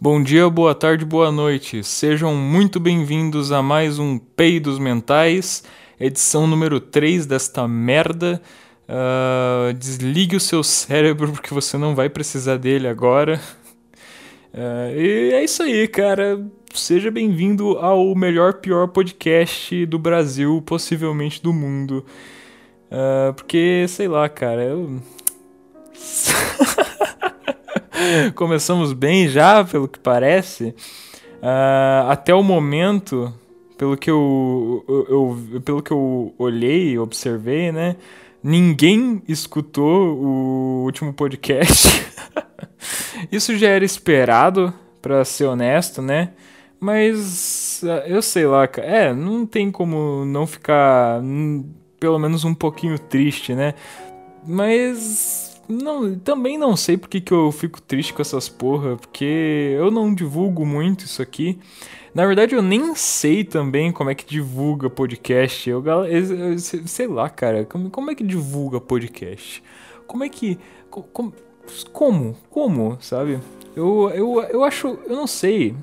Bom dia, boa tarde, boa noite. Sejam muito bem-vindos a mais um Peidos Mentais, edição número 3 desta merda. Uh, desligue o seu cérebro porque você não vai precisar dele agora. Uh, e é isso aí, cara. Seja bem-vindo ao melhor, pior podcast do Brasil, possivelmente do mundo. Uh, porque, sei lá, cara, eu. Começamos bem já, pelo que parece. Uh, até o momento, pelo que eu, eu, eu, pelo que eu olhei, observei, né? Ninguém escutou o último podcast. Isso já era esperado, para ser honesto, né? Mas ah, eu sei lá. É, não tem como não ficar pelo menos um pouquinho triste, né? Mas não, também não sei porque que eu fico triste com essas porra, porque eu não divulgo muito isso aqui. Na verdade, eu nem sei também como é que divulga podcast. Eu, eu sei lá, cara, como, como é que divulga podcast? Como é que. Como? Como? Como, sabe? Eu, eu, eu acho. Eu não sei.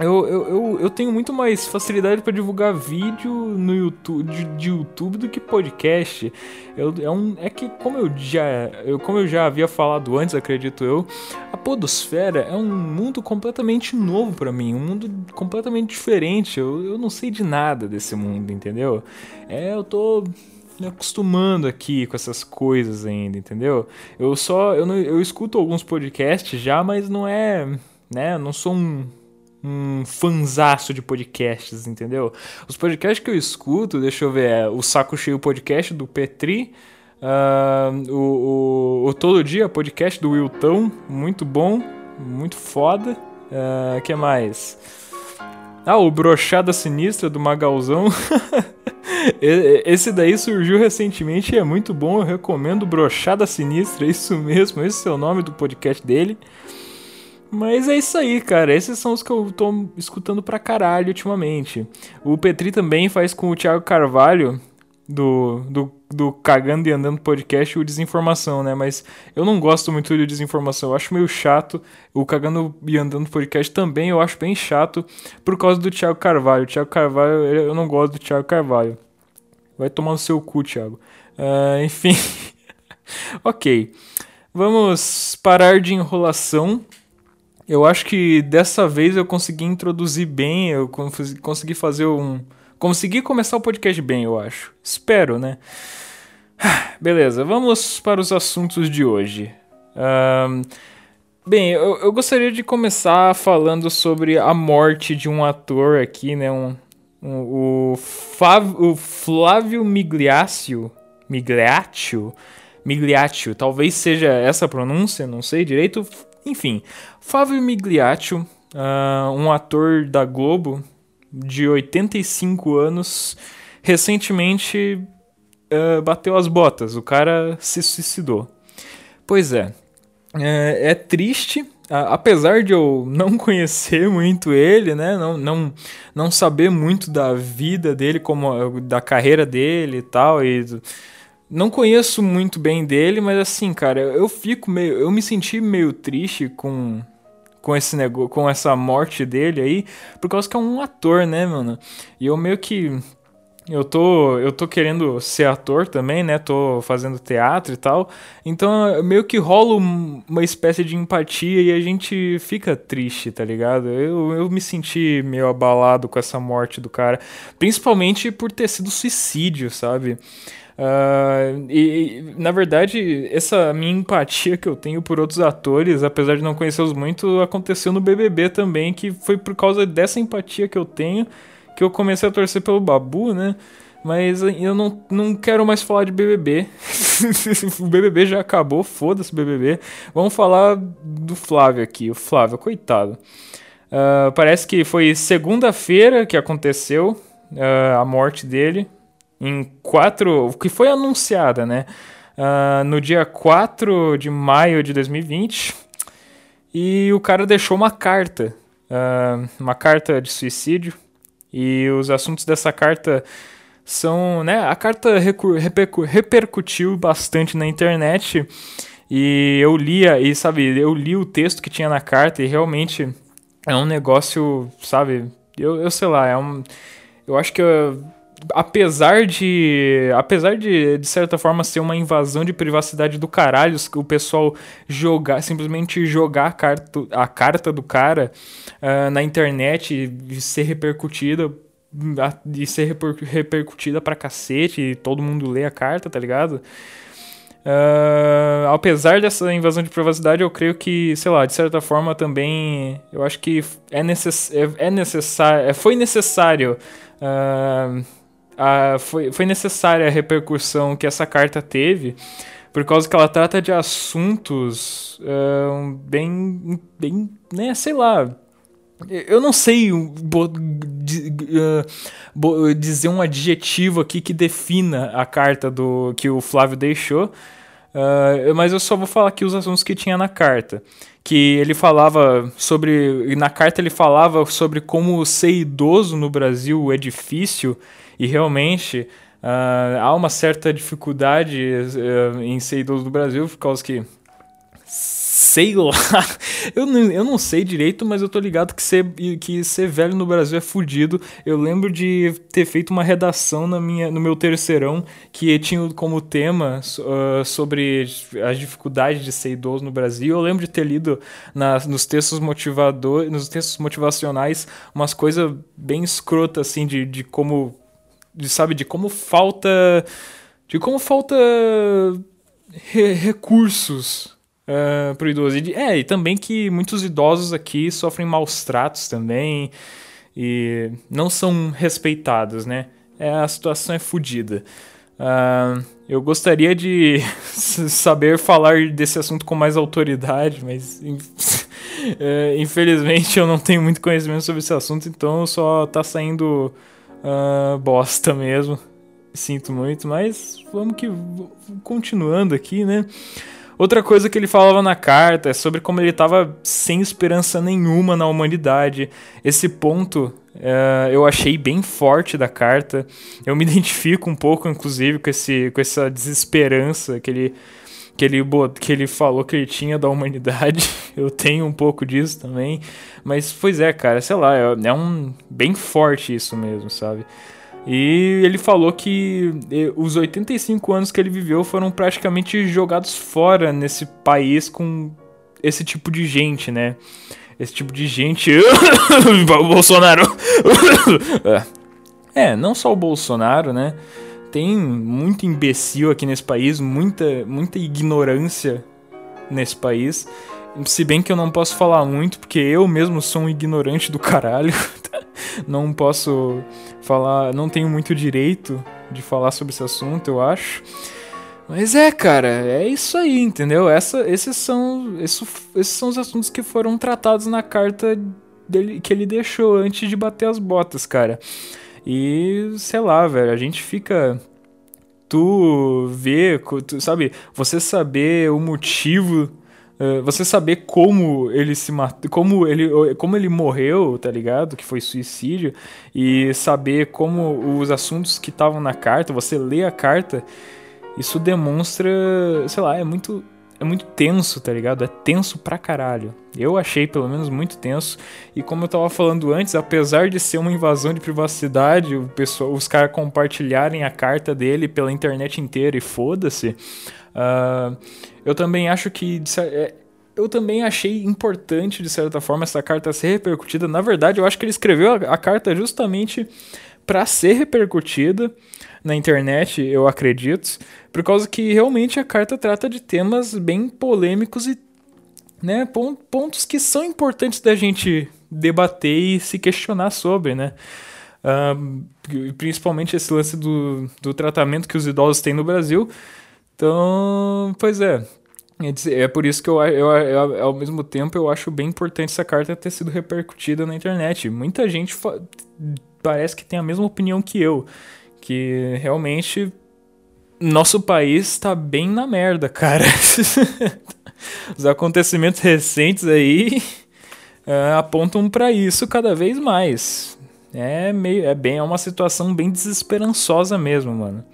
Eu, eu, eu, eu, tenho muito mais facilidade para divulgar vídeo no YouTube, de, de, YouTube do que podcast. Eu, é, um, é que, como eu, já, eu, como eu já havia falado antes, acredito eu, a Podosfera é um mundo completamente novo para mim, um mundo completamente diferente. Eu, eu não sei de nada desse mundo, entendeu? É, eu tô me acostumando aqui com essas coisas ainda, entendeu? Eu só. Eu, não, eu escuto alguns podcasts já, mas não é. Né? Eu não sou um um fanzaço de podcasts, entendeu? Os podcasts que eu escuto, deixa eu ver, é o Saco Cheio Podcast do Petri, uh, o, o, o, Todo Dia Podcast do Wilton, muito bom, muito foda. Uh, que mais? Ah, o Brochada Sinistra do Magalzão. Esse daí surgiu recentemente e é muito bom, eu recomendo Brochada Sinistra, isso mesmo, esse é o nome do podcast dele. Mas é isso aí, cara. Esses são os que eu tô escutando pra caralho ultimamente. O Petri também faz com o Thiago Carvalho, do, do, do Cagando e Andando podcast, o Desinformação, né? Mas eu não gosto muito de Desinformação. Eu acho meio chato. O Cagando e Andando podcast também eu acho bem chato por causa do Thiago Carvalho. O Thiago Carvalho, eu não gosto do Thiago Carvalho. Vai tomar no seu cu, Thiago. Uh, enfim. ok. Vamos parar de enrolação eu acho que dessa vez eu consegui introduzir bem, eu consegui fazer um. Consegui começar o podcast bem, eu acho. Espero, né? Beleza, vamos para os assuntos de hoje. Um, bem, eu, eu, gostaria de começar falando sobre a morte de um ator aqui, né? Um, um, o, Fav, o Flávio Migliaccio. Migliaccio? Migliaccio, talvez seja essa a pronúncia, não sei direito. Enfim, Fábio Migliaccio, uh, um ator da Globo de 85 anos, recentemente uh, bateu as botas. O cara se suicidou. Pois é, é, é triste, apesar de eu não conhecer muito ele, né, não, não, não saber muito da vida dele, como da carreira dele e tal, e não conheço muito bem dele, mas assim, cara, eu fico meio. Eu me senti meio triste com. Com, esse negócio, com essa morte dele aí, por causa que é um ator, né, mano? E eu meio que eu tô, eu tô querendo ser ator também, né? Tô fazendo teatro e tal. Então, meio que rola uma espécie de empatia e a gente fica triste, tá ligado? Eu, eu me senti meio abalado com essa morte do cara. Principalmente por ter sido suicídio, sabe? Uh, e, na verdade, essa minha empatia que eu tenho por outros atores, apesar de não conhecê-los muito, aconteceu no BBB também, que foi por causa dessa empatia que eu tenho que eu comecei a torcer pelo Babu, né? Mas eu não, não quero mais falar de BBB. o BBB já acabou, foda-se BBB. Vamos falar do Flávio aqui. O Flávio, coitado. Uh, parece que foi segunda-feira que aconteceu uh, a morte dele em 4. que foi anunciada, né? Uh, no dia 4 de maio de 2020. E o cara deixou uma carta. Uh, uma carta de suicídio. E os assuntos dessa carta são. Né, a carta repercutiu bastante na internet. E eu lia, e sabe, eu li o texto que tinha na carta e realmente é um negócio, sabe? Eu, eu sei lá, é um. Eu acho que. Eu, apesar de. Apesar de, de certa forma, ser uma invasão de privacidade do caralho, o pessoal jogar, simplesmente jogar a carta, a carta do cara uh, na internet e ser repercutida. E ser reper, repercutida pra cacete, e todo mundo lê a carta, tá ligado? Uh, apesar dessa invasão de privacidade, eu creio que, sei lá, de certa forma também, eu acho que é, necess é, é necessário, é, foi necessário, uh, uh, foi, foi necessária a repercussão que essa carta teve, por causa que ela trata de assuntos bem, bem, né, sei lá, eu não sei dizer um adjetivo aqui que defina a carta do que o Flávio deixou, uh, mas eu só vou falar aqui os assuntos que tinha na carta. Que ele falava sobre. Na carta ele falava sobre como ser idoso no Brasil é difícil e realmente uh, há uma certa dificuldade uh, em ser idoso no Brasil por causa que sei lá. Eu não, eu não sei direito, mas eu tô ligado que ser, que ser velho no Brasil é fudido. Eu lembro de ter feito uma redação na minha, no meu terceirão que tinha como tema uh, sobre as dificuldades de ser idoso no Brasil. Eu lembro de ter lido na, nos textos motivadores, nos textos motivacionais umas coisas bem escrotas assim de, de como de, sabe de como falta de como falta re recursos uh, pro idoso. E, é, e também que muitos idosos aqui sofrem maus tratos também e não são respeitados, né? É, a situação é fodida. Uh, eu gostaria de saber falar desse assunto com mais autoridade, mas uh, infelizmente eu não tenho muito conhecimento sobre esse assunto, então só tá saindo uh, bosta mesmo. Sinto muito, mas vamos que continuando aqui, né? Outra coisa que ele falava na carta é sobre como ele estava sem esperança nenhuma na humanidade. Esse ponto uh, eu achei bem forte da carta. Eu me identifico um pouco, inclusive, com, esse, com essa desesperança que ele, que, ele, que ele falou que ele tinha da humanidade. Eu tenho um pouco disso também. Mas, pois é, cara, sei lá, é, é um bem forte isso mesmo, sabe? E ele falou que os 85 anos que ele viveu foram praticamente jogados fora nesse país com esse tipo de gente, né? Esse tipo de gente. Bolsonaro! é, não só o Bolsonaro, né? Tem muito imbecil aqui nesse país, muita, muita ignorância nesse país. Se bem que eu não posso falar muito, porque eu mesmo sou um ignorante do caralho. não posso falar, não tenho muito direito de falar sobre esse assunto, eu acho. Mas é, cara, é isso aí, entendeu? Essa, esses, são, esses, esses são os assuntos que foram tratados na carta dele, que ele deixou antes de bater as botas, cara. E, sei lá, velho, a gente fica. Tu vê, tu, sabe, você saber o motivo Uh, você saber como ele se matou, como ele, como ele morreu, tá ligado? Que foi suicídio, e saber como os assuntos que estavam na carta, você lê a carta, isso demonstra, sei lá, é muito é muito tenso, tá ligado? É tenso pra caralho. Eu achei, pelo menos, muito tenso. E como eu tava falando antes, apesar de ser uma invasão de privacidade, o pessoal, os caras compartilharem a carta dele pela internet inteira e foda-se, uh, eu também acho que. É, eu também achei importante, de certa forma, essa carta ser repercutida. Na verdade, eu acho que ele escreveu a, a carta justamente para ser repercutida na internet, eu acredito, por causa que realmente a carta trata de temas bem polêmicos e né, pontos que são importantes da gente debater e se questionar sobre, né? Uh, principalmente esse lance do, do tratamento que os idosos têm no Brasil. Então, pois é. É por isso que eu, eu, eu, ao mesmo tempo, eu acho bem importante essa carta ter sido repercutida na internet. Muita gente parece que tem a mesma opinião que eu. Que realmente nosso país está bem na merda, cara. Os acontecimentos recentes aí uh, apontam para isso cada vez mais. É meio, é bem, é uma situação bem desesperançosa mesmo, mano.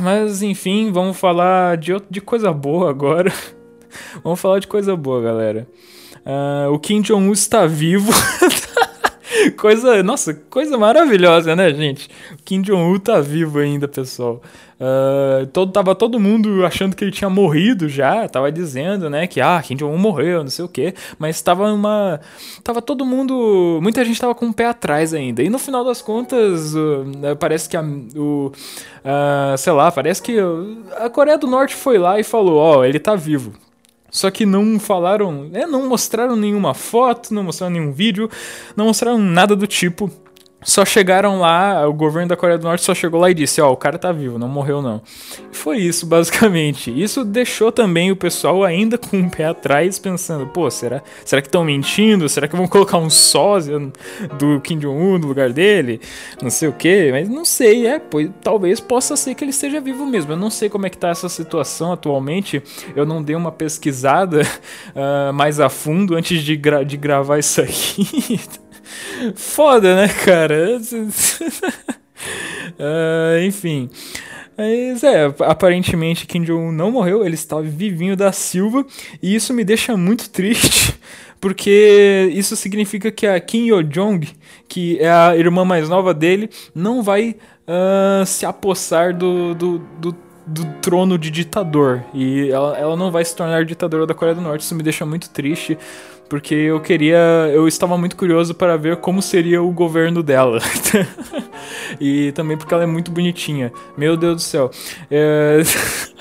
Mas enfim, vamos falar de, de coisa boa agora. vamos falar de coisa boa, galera. Uh, o Kim Jong-un está vivo. coisa, nossa, coisa maravilhosa, né, gente? O Kim Jong-un tá vivo ainda, pessoal. Uh, todo, tava todo mundo achando que ele tinha morrido já, tava dizendo, né, que ah, Kim Jong-un morreu, não sei o quê, mas tava uma tava todo mundo, muita gente tava com o pé atrás ainda. E no final das contas, uh, parece que a, o uh, sei lá, parece que a Coreia do Norte foi lá e falou, ó, oh, ele tá vivo. Só que não falaram, é, não mostraram nenhuma foto, não mostraram nenhum vídeo, não mostraram nada do tipo só chegaram lá, o governo da Coreia do Norte só chegou lá e disse: Ó, oh, o cara tá vivo, não morreu não. Foi isso, basicamente. Isso deixou também o pessoal ainda com o pé atrás, pensando: pô, será, será que estão mentindo? Será que vão colocar um sósia do Kim Jong-un no lugar dele? Não sei o que, mas não sei, é, pois, talvez possa ser que ele esteja vivo mesmo. Eu não sei como é que tá essa situação atualmente, eu não dei uma pesquisada uh, mais a fundo antes de, gra de gravar isso aqui. Foda, né, cara? uh, enfim. Mas é, aparentemente Kim Jong-un não morreu, ele está vivinho da Silva, e isso me deixa muito triste, porque isso significa que a Kim Yo-jong, que é a irmã mais nova dele, não vai uh, se apossar do, do, do, do, trono de ditador, e ela, ela não vai se tornar ditadora da Coreia do Norte, isso me deixa muito triste, porque eu queria, eu estava muito curioso para ver como seria o governo dela. e também porque ela é muito bonitinha. Meu Deus do céu. É...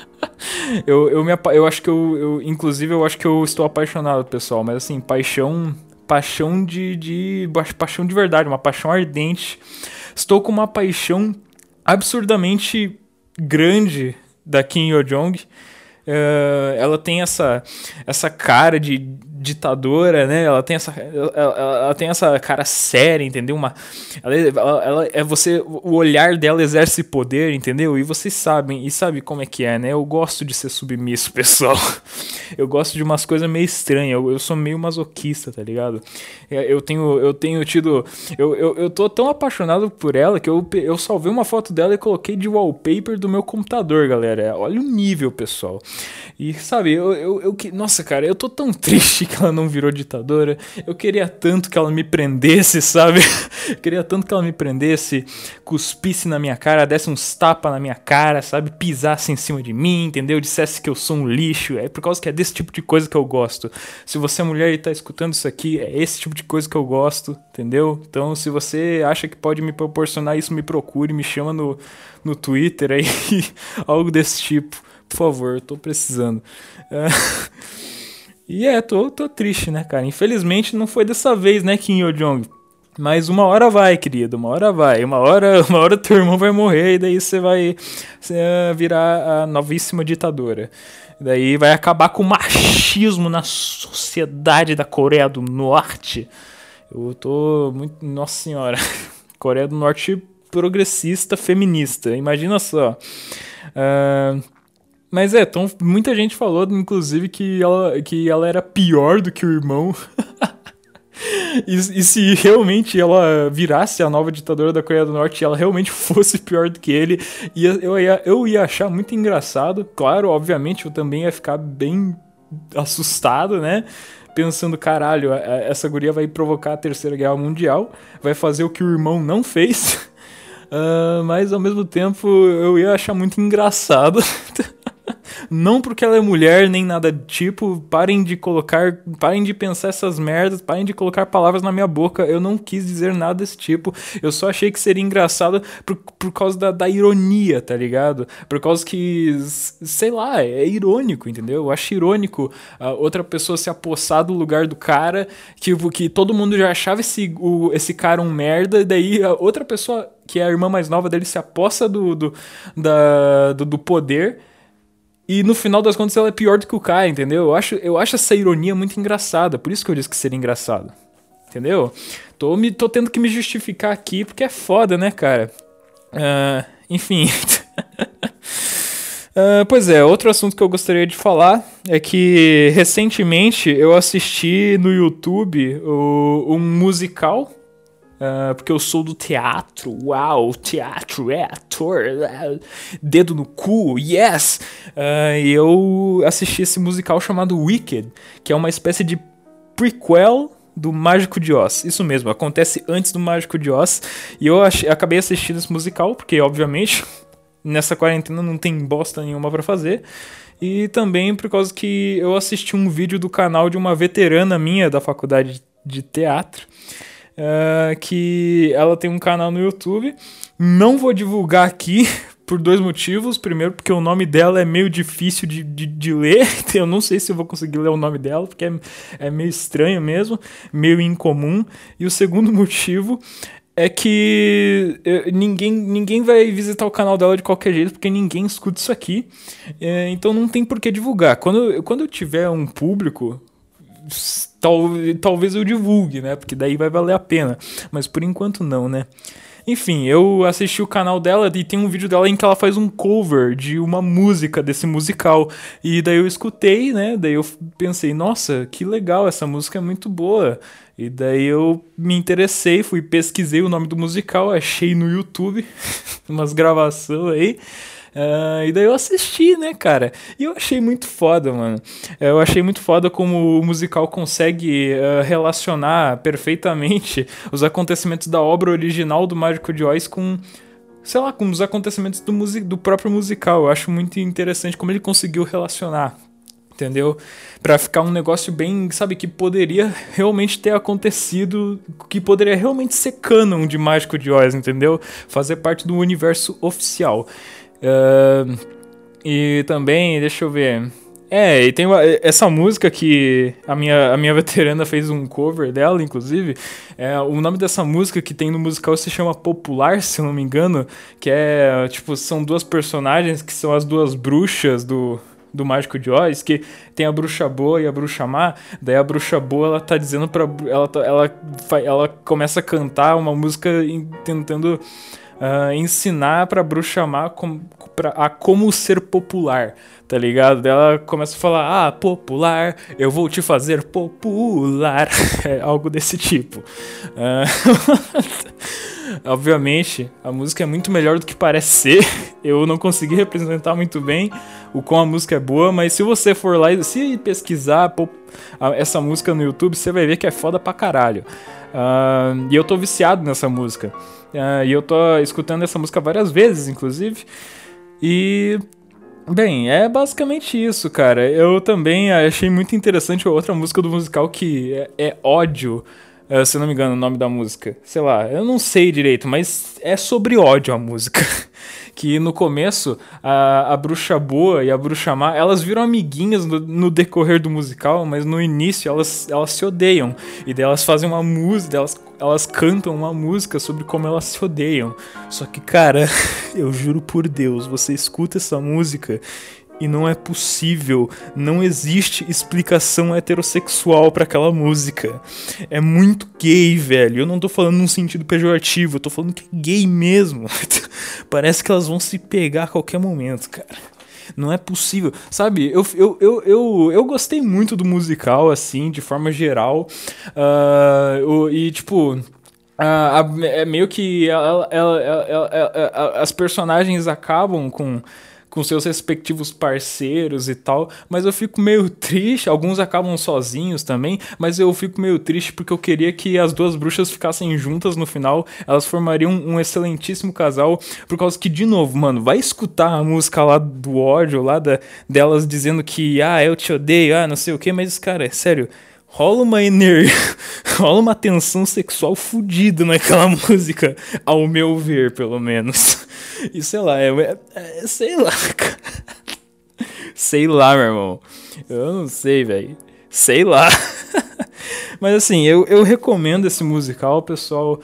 eu, eu, me, eu acho que eu, eu, inclusive, eu acho que eu estou apaixonado, pessoal. Mas assim, paixão, paixão de, de, paixão de verdade, uma paixão ardente. Estou com uma paixão absurdamente grande da Kim Yo Jong. Uh, ela tem essa, essa cara de ditadora, né? Ela tem essa, ela, ela, tem essa cara séria, entendeu? Uma, ela, ela, ela, é você, o olhar dela exerce poder, entendeu? E vocês sabem, e sabe como é que é, né? Eu gosto de ser submisso, pessoal. Eu gosto de umas coisas meio estranhas. Eu, eu sou meio masoquista, tá ligado? É, eu tenho, eu tenho tido, eu, eu, eu tô tão apaixonado por ela que eu, eu salvei uma foto dela e coloquei de wallpaper do meu computador, galera. Olha o nível, pessoal. E sabe, eu, eu, eu nossa, cara, eu tô tão triste que ela não virou ditadora. Eu queria tanto que ela me prendesse, sabe? Eu queria tanto que ela me prendesse, cuspisse na minha cara, desse uns tapas na minha cara, sabe? Pisasse em cima de mim, entendeu? Dissesse que eu sou um lixo. É por causa que é desse tipo de coisa que eu gosto. Se você é mulher e tá escutando isso aqui, é esse tipo de coisa que eu gosto, entendeu? Então, se você acha que pode me proporcionar isso, me procure, me chama no, no Twitter aí, algo desse tipo. Por favor, eu tô precisando. É... E é, tô, tô triste, né, cara? Infelizmente não foi dessa vez, né, Kim Yo Jong. Mas uma hora vai, querido, uma hora vai. Uma hora, uma hora teu irmão vai morrer e daí você vai você virar a novíssima ditadora. Daí vai acabar com o machismo na sociedade da Coreia do Norte. Eu tô muito. Nossa senhora. Coreia do Norte progressista feminista. Imagina só. Uh, mas é, então, muita gente falou, inclusive, que ela, que ela era pior do que o irmão. e, e, se realmente ela virasse a nova ditadora da Coreia do Norte e ela realmente fosse pior do que ele, ia, eu, ia, eu ia achar muito engraçado. Claro, obviamente, eu também ia ficar bem assustado, né? Pensando, caralho, essa guria vai provocar a Terceira Guerra Mundial, vai fazer o que o irmão não fez. Uh, mas ao mesmo tempo eu ia achar muito engraçado. Não porque ela é mulher, nem nada do tipo. Parem de colocar. Parem de pensar essas merdas. Parem de colocar palavras na minha boca. Eu não quis dizer nada desse tipo. Eu só achei que seria engraçado por, por causa da, da ironia, tá ligado? Por causa que. Sei lá, é irônico, entendeu? Eu acho irônico a outra pessoa se apossar do lugar do cara. Que, que todo mundo já achava esse, o, esse cara um merda. E daí a outra pessoa, que é a irmã mais nova dele, se apossa do, do, da, do, do poder e no final das contas ela é pior do que o Kai, entendeu? Eu acho, eu acho essa ironia muito engraçada, por isso que eu disse que seria engraçado. Entendeu? Tô, me, tô tendo que me justificar aqui porque é foda, né, cara? Uh, enfim. uh, pois é, outro assunto que eu gostaria de falar é que recentemente eu assisti no YouTube o, um musical Uh, porque eu sou do teatro, uau, teatro, é ator, uh, dedo no cu, yes! Uh, e eu assisti esse musical chamado Wicked, que é uma espécie de prequel do Mágico de Oz. Isso mesmo, acontece antes do Mágico de Oz. E eu achei, acabei assistindo esse musical, porque, obviamente, nessa quarentena não tem bosta nenhuma para fazer. E também por causa que eu assisti um vídeo do canal de uma veterana minha da faculdade de teatro. Uh, que ela tem um canal no YouTube. Não vou divulgar aqui por dois motivos. Primeiro, porque o nome dela é meio difícil de, de, de, ler. Eu não sei se eu vou conseguir ler o nome dela, porque é, é meio estranho mesmo, meio incomum. E o segundo motivo é que eh, ninguém, ninguém vai visitar o canal dela de qualquer jeito, porque ninguém escuta isso aqui. É, então não tem por que divulgar. Quando, quando eu tiver um público, tal, talvez eu divulgue, né? Porque daí vai valer a pena. Mas por enquanto não, né? Enfim, eu assisti o canal dela e tem um vídeo dela em que ela faz um cover de uma música desse musical. E daí eu escutei, né? Daí eu pensei, nossa, que legal, essa música é muito boa. E daí eu me interessei, fui pesquisei o nome do musical, achei no YouTube umas gravações aí. Uh, e daí eu assisti, né, cara? E eu achei muito foda, mano. Eu achei muito foda como o musical consegue uh, relacionar perfeitamente os acontecimentos da obra original do Mágico de Oz com sei lá, com os acontecimentos do, do próprio musical. Eu acho muito interessante como ele conseguiu relacionar entendeu? Para ficar um negócio bem, sabe, que poderia realmente ter acontecido, que poderia realmente ser canon de Mágico de Oz, entendeu? Fazer parte do universo oficial. Uh, e também, deixa eu ver. É, e tem uma, essa música que a minha, a minha veterana fez um cover dela, inclusive. É, o nome dessa música que tem no musical se chama Popular, se eu não me engano. Que é, tipo, são duas personagens que são as duas bruxas do, do Mágico de Oz, que tem a bruxa boa e a bruxa má. Daí a bruxa boa, ela tá dizendo pra. Ela, tá, ela, ela começa a cantar uma música tentando uh, ensinar pra bruxa má com, pra, a como ser popular, tá ligado? Ela começa a falar, ah, popular, eu vou te fazer popular. é algo desse tipo. Uh, Obviamente, a música é muito melhor do que parece ser. Eu não consegui representar muito bem o quão a música é boa, mas se você for lá e se pesquisar essa música no YouTube, você vai ver que é foda pra caralho. Uh, e eu tô viciado nessa música. Uh, e eu tô escutando essa música várias vezes, inclusive. E. Bem, é basicamente isso, cara. Eu também achei muito interessante outra música do musical que é, é Ódio. Uh, se não me engano, o nome da música. Sei lá, eu não sei direito, mas é sobre ódio a música. que no começo a, a bruxa boa e a bruxa má elas viram amiguinhas no, no, decorrer do musical, mas no início elas, elas se odeiam. E daí elas fazem uma música, elas, elas cantam uma música sobre como elas se odeiam. Só que, cara, eu juro por Deus, você escuta essa música e não é possível, não existe explicação heterossexual para aquela música. É muito gay, velho. Eu não tô falando num sentido pejorativo, eu tô falando que é gay mesmo. Parece que elas vão se pegar a qualquer momento, cara. Não é possível. Sabe, eu, eu, eu, eu, eu gostei muito do musical, assim, de forma geral. Uh, e, tipo. É meio que ela, ela, ela, as personagens acabam com com seus respectivos parceiros e tal, mas eu fico meio triste, alguns acabam sozinhos também, mas eu fico meio triste porque eu queria que as duas bruxas ficassem juntas no final, elas formariam um excelentíssimo casal, por causa que, de novo, mano, vai escutar a música lá do ódio, lá da, delas dizendo que, ah, eu te odeio, ah, não sei o que, mas, cara, é sério, rola uma energia, rola uma tensão sexual fodida naquela música, ao meu ver, pelo menos. E sei lá, é, é, é sei lá, cara. Sei lá, meu irmão. Eu não sei, velho. Sei lá. Mas assim, eu, eu recomendo esse musical, pessoal.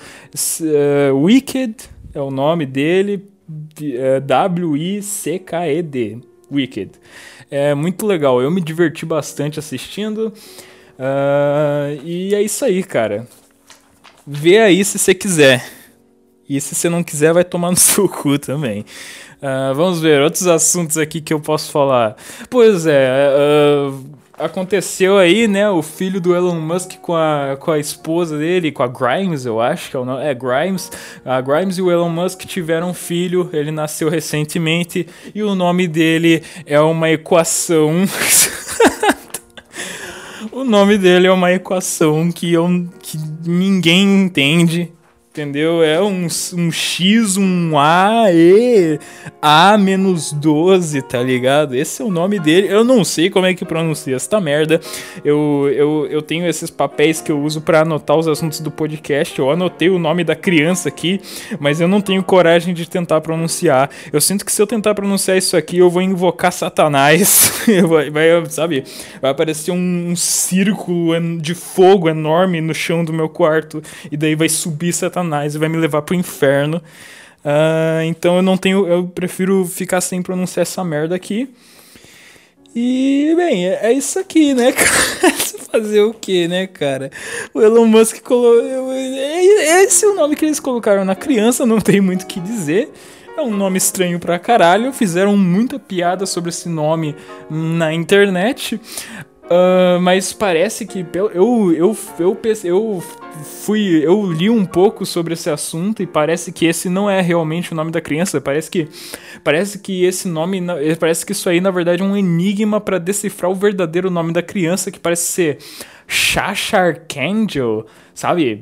Uh, Wicked é o nome dele. Uh, W-I-C-K-E-D. Wicked. É muito legal. Eu me diverti bastante assistindo. Uh, e é isso aí, cara. Vê aí se você quiser. E se você não quiser, vai tomar no seu cu também. Uh, vamos ver outros assuntos aqui que eu posso falar. Pois é, uh, aconteceu aí, né? O filho do Elon Musk com a, com a esposa dele, com a Grimes, eu acho que é o nome. É Grimes. A Grimes e o Elon Musk tiveram um filho. Ele nasceu recentemente e o nome dele é uma equação. o nome dele é uma equação que, eu, que ninguém entende Entendeu? É um, um X, um A, E, A menos 12, tá ligado? Esse é o nome dele. Eu não sei como é que pronuncia essa merda. Eu, eu, eu tenho esses papéis que eu uso para anotar os assuntos do podcast. Eu anotei o nome da criança aqui, mas eu não tenho coragem de tentar pronunciar. Eu sinto que se eu tentar pronunciar isso aqui, eu vou invocar Satanás. vai, vai, sabe? Vai aparecer um, um círculo de fogo enorme no chão do meu quarto. E daí vai subir Satanás Satanás e vai me levar pro inferno. Uh, então eu não tenho. Eu prefiro ficar sem pronunciar essa merda aqui. E, bem, é, é isso aqui, né, cara? Fazer o que, né, cara? O Elon Musk colocou. É, esse é o nome que eles colocaram na criança, não tem muito o que dizer. É um nome estranho pra caralho. Fizeram muita piada sobre esse nome na internet. Uh, mas parece que eu, eu, eu, eu, eu fui eu li um pouco sobre esse assunto e parece que esse não é realmente o nome da criança. Parece que parece que esse nome parece que isso aí na verdade é um enigma para decifrar o verdadeiro nome da criança que parece ser Shasha Archangel sabe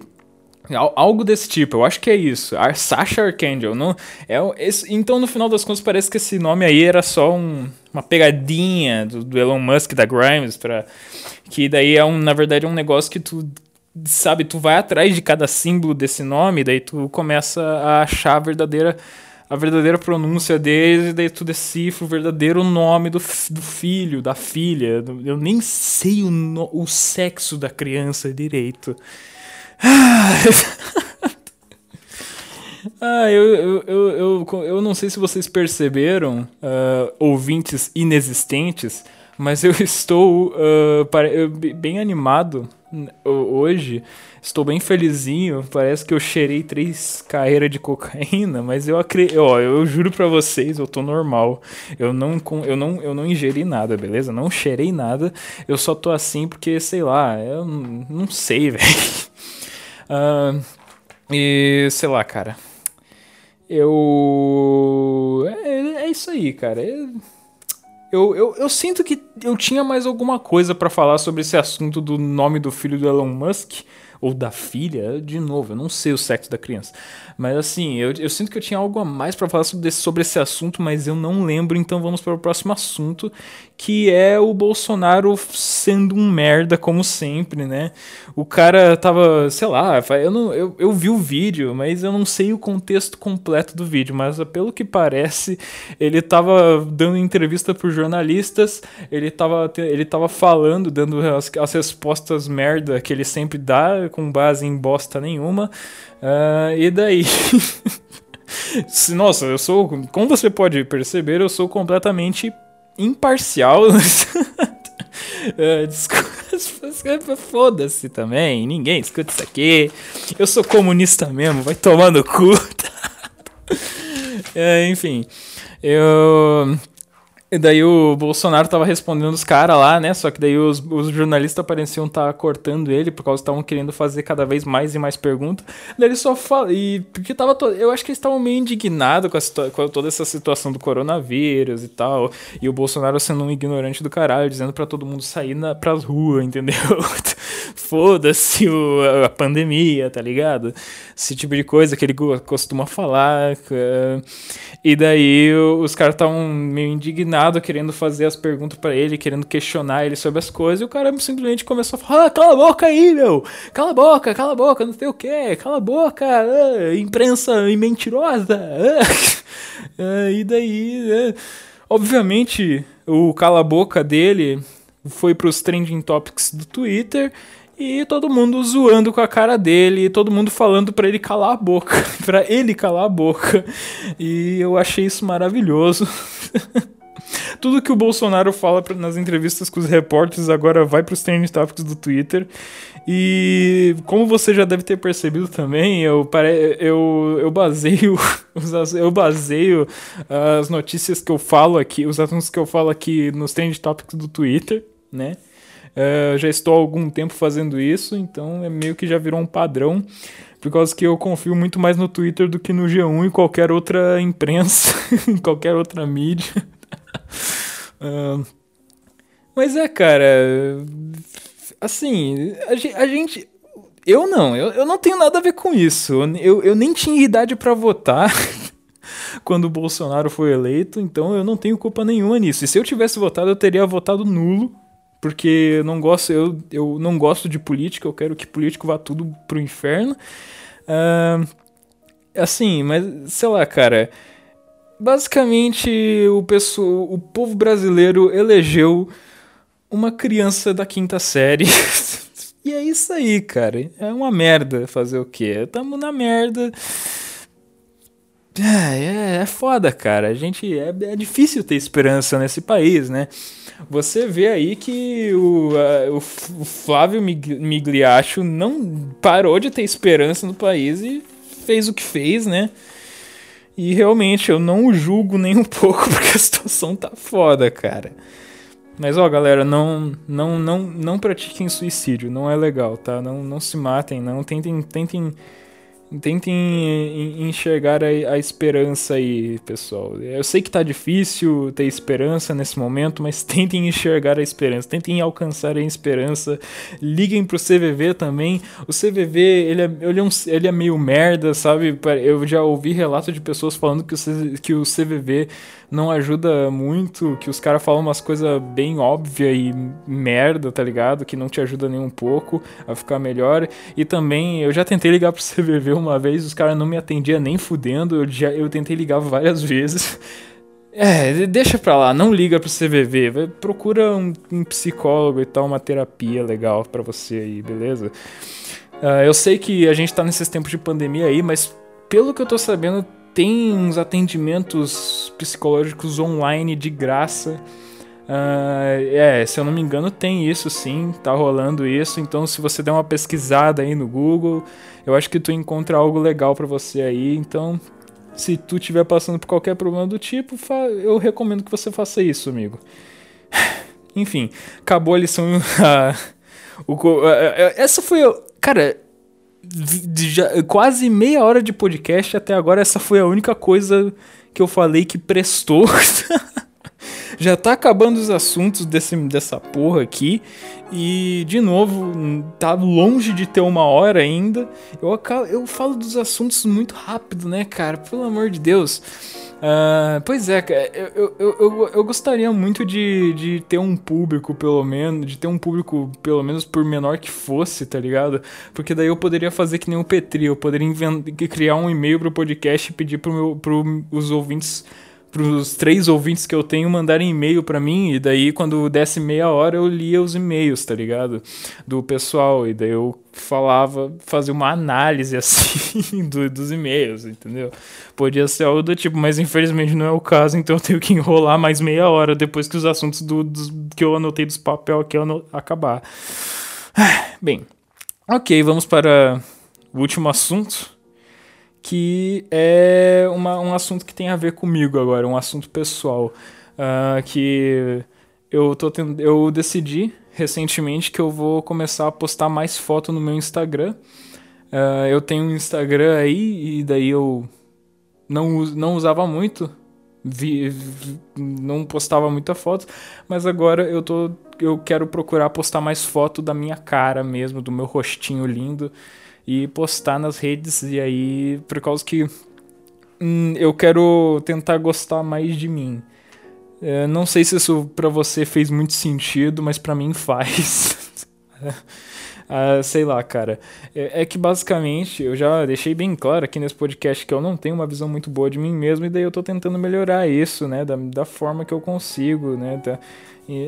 Algo desse tipo, eu acho que é isso. A Sasha Archangel. Não, é, esse, então, no final das contas, parece que esse nome aí era só um, uma pegadinha do, do, Elon Musk, da Grimes, pra, que daí é, um, na verdade, um negócio que tu, sabe, tu vai atrás de cada símbolo desse nome, daí tu começa a achar a verdadeira, a verdadeira pronúncia deles, e daí tu decifra o verdadeiro nome do, do filho, da filha. Eu nem sei o, o sexo da criança direito. ah, eu, eu, eu, eu, eu não sei se vocês perceberam, uh, ouvintes inexistentes, mas eu estou uh, bem animado hoje. Estou bem felizinho. Parece que eu cheirei três carreiras de cocaína, mas eu acredito. Ó, eu juro pra vocês, eu tô normal. Eu não, eu, não, eu não ingeri nada, beleza? Não cheirei nada. Eu só tô assim porque, sei lá, eu não sei, velho. Uh, e sei lá, cara. Eu. É, é isso aí, cara. Eu, eu, eu, sinto que eu tinha mais alguma coisa para falar sobre esse assunto do nome do filho do Elon Musk ou da filha, de novo, eu não sei o sexo da criança. Mas assim, eu, eu sinto que eu tinha algo a mais para falar sobre, sobre esse assunto, mas eu não lembro, então vamos para o próximo assunto, que é o Bolsonaro sendo um merda, como sempre, né? O cara tava, sei lá, eu, não, eu, eu vi o vídeo, mas eu não sei o contexto completo do vídeo, mas pelo que parece, ele tava dando entrevista por jornalistas, ele tava, ele tava falando, dando as, as respostas merda que ele sempre dá, com base em bosta nenhuma. Uh, e daí? Nossa, eu sou. Como você pode perceber, eu sou completamente imparcial. uh, Foda-se também, ninguém escuta isso aqui. Eu sou comunista mesmo, vai tomando cu. uh, enfim, eu e daí o Bolsonaro tava respondendo os caras lá, né? Só que daí os, os jornalistas pareciam estar tá cortando ele, por causa que estavam querendo fazer cada vez mais e mais perguntas. Daí ele só fala. E porque tava. To... Eu acho que eles estavam meio indignados com, com, toda essa situação do coronavírus e tal. E o Bolsonaro sendo um ignorante do caralho, dizendo para todo mundo sair na, pras ruas, entendeu? Foda-se a pandemia, tá ligado? Esse tipo de coisa que ele costuma falar. E daí os caras estavam meio indignados querendo fazer as perguntas para ele, querendo questionar ele sobre as coisas, e o cara simplesmente começou a falar: ah, cala a boca aí, meu! Cala a boca, cala a boca, não sei o que, cala a boca, ah, imprensa mentirosa! Ah. e daí, obviamente, o cala a boca dele foi pros trending topics do Twitter. E todo mundo zoando com a cara dele, todo mundo falando para ele calar a boca, para ele calar a boca. E eu achei isso maravilhoso. Tudo que o Bolsonaro fala nas entrevistas com os repórteres agora vai para os trending topics do Twitter. E como você já deve ter percebido também, eu, eu, eu baseio eu baseio as notícias que eu falo aqui, os assuntos que eu falo aqui nos trending topics do Twitter, né? Uh, já estou há algum tempo fazendo isso, então é meio que já virou um padrão, por causa que eu confio muito mais no Twitter do que no G1 e qualquer outra imprensa, qualquer outra mídia. Uh, mas é, cara. assim, a, a gente. Eu não, eu, eu não tenho nada a ver com isso. Eu, eu nem tinha idade para votar quando o Bolsonaro foi eleito, então eu não tenho culpa nenhuma nisso. E se eu tivesse votado, eu teria votado nulo, porque eu não gosto, eu, eu não gosto de política, eu quero que político vá tudo pro inferno. Uh, assim, mas sei lá, cara. Basicamente, o, pessoal, o povo brasileiro elegeu uma criança da quinta série. e é isso aí, cara. É uma merda fazer o quê? Tamo na merda. É, é, é foda, cara. A gente é, é difícil ter esperança nesse país, né? Você vê aí que o, o, o Flávio Migliacho não parou de ter esperança no país e fez o que fez, né? E realmente eu não julgo nem um pouco porque a situação tá foda, cara. Mas ó, galera, não não não não pratiquem suicídio, não é legal, tá? Não não se matem, não tentem tentem Tentem enxergar a, esperança aí, pessoal. Eu sei que tá difícil ter esperança nesse momento, mas tentem enxergar a esperança, tentem alcançar a esperança. Liguem pro CVV também. O CVV, ele é, ele é, um, ele é meio merda, sabe? Eu já ouvi relatos de pessoas falando que o, que o CVV não ajuda muito, que os caras falam umas coisas bem óbvias e merda, tá ligado? Que não te ajuda nem um pouco a ficar melhor. E também, eu já tentei ligar pro CVV uma vez, os caras não me atendiam nem fudendo, eu, já, eu tentei ligar várias vezes. É, deixa pra lá, não liga pro CVV, procura um, um psicólogo e tal, uma terapia legal para você aí, beleza? Uh, eu sei que a gente tá nesses tempos de pandemia aí, mas pelo que eu tô sabendo, tem uns atendimentos psicológicos online de graça. Uh, é, se eu não me engano, tem isso sim, tá rolando isso. Então, se você der uma pesquisada aí no Google, eu acho que tu encontra algo legal para você aí. Então, se tu estiver passando por qualquer problema do tipo, eu recomendo que você faça isso, amigo. Enfim, acabou a lição. o, essa foi. Cara, já, quase meia hora de podcast até agora, essa foi a única coisa que eu falei que prestou. já tá acabando os assuntos desse, dessa porra aqui. E, de novo, tá longe de ter uma hora ainda. Eu, eu falo dos assuntos muito rápido, né, cara? Pelo amor de Deus. Uh, pois é, eu, eu, eu, eu gostaria muito de, de ter um público, pelo menos, de ter um público, pelo menos por menor que fosse, tá ligado? Porque daí eu poderia fazer que nem o Petri, eu poderia criar um e-mail pro podcast e pedir pro meu, pro os ouvintes pros três ouvintes que eu tenho mandarem e-mail para mim, e daí quando desse meia hora eu lia os e-mails, tá ligado? Do pessoal, e daí eu falava, fazia uma análise assim do, dos e-mails, entendeu? Podia ser algo do tipo, mas infelizmente não é o caso, então eu tenho que enrolar mais meia hora depois que os assuntos do, dos, que eu anotei dos papel aqui acabar. Bem, ok, vamos para o último assunto que é uma, um assunto que tem a ver comigo agora, um assunto pessoal. Uh, que eu, tô tendo, eu decidi recentemente que eu vou começar a postar mais foto no meu Instagram. Uh, eu tenho um Instagram aí e daí eu não, não usava muito, vi, vi, não postava muita foto, mas agora eu tô eu quero procurar postar mais foto da minha cara mesmo, do meu rostinho lindo e postar nas redes. E aí, por causa que hum, eu quero tentar gostar mais de mim. É, não sei se isso para você fez muito sentido, mas para mim faz. Uh, sei lá, cara. É, é, que basicamente eu já deixei bem claro aqui nesse podcast que eu não tenho uma visão muito boa de mim mesmo, e daí eu tô tentando melhorar isso, né? Da, da forma que eu consigo, né? Da,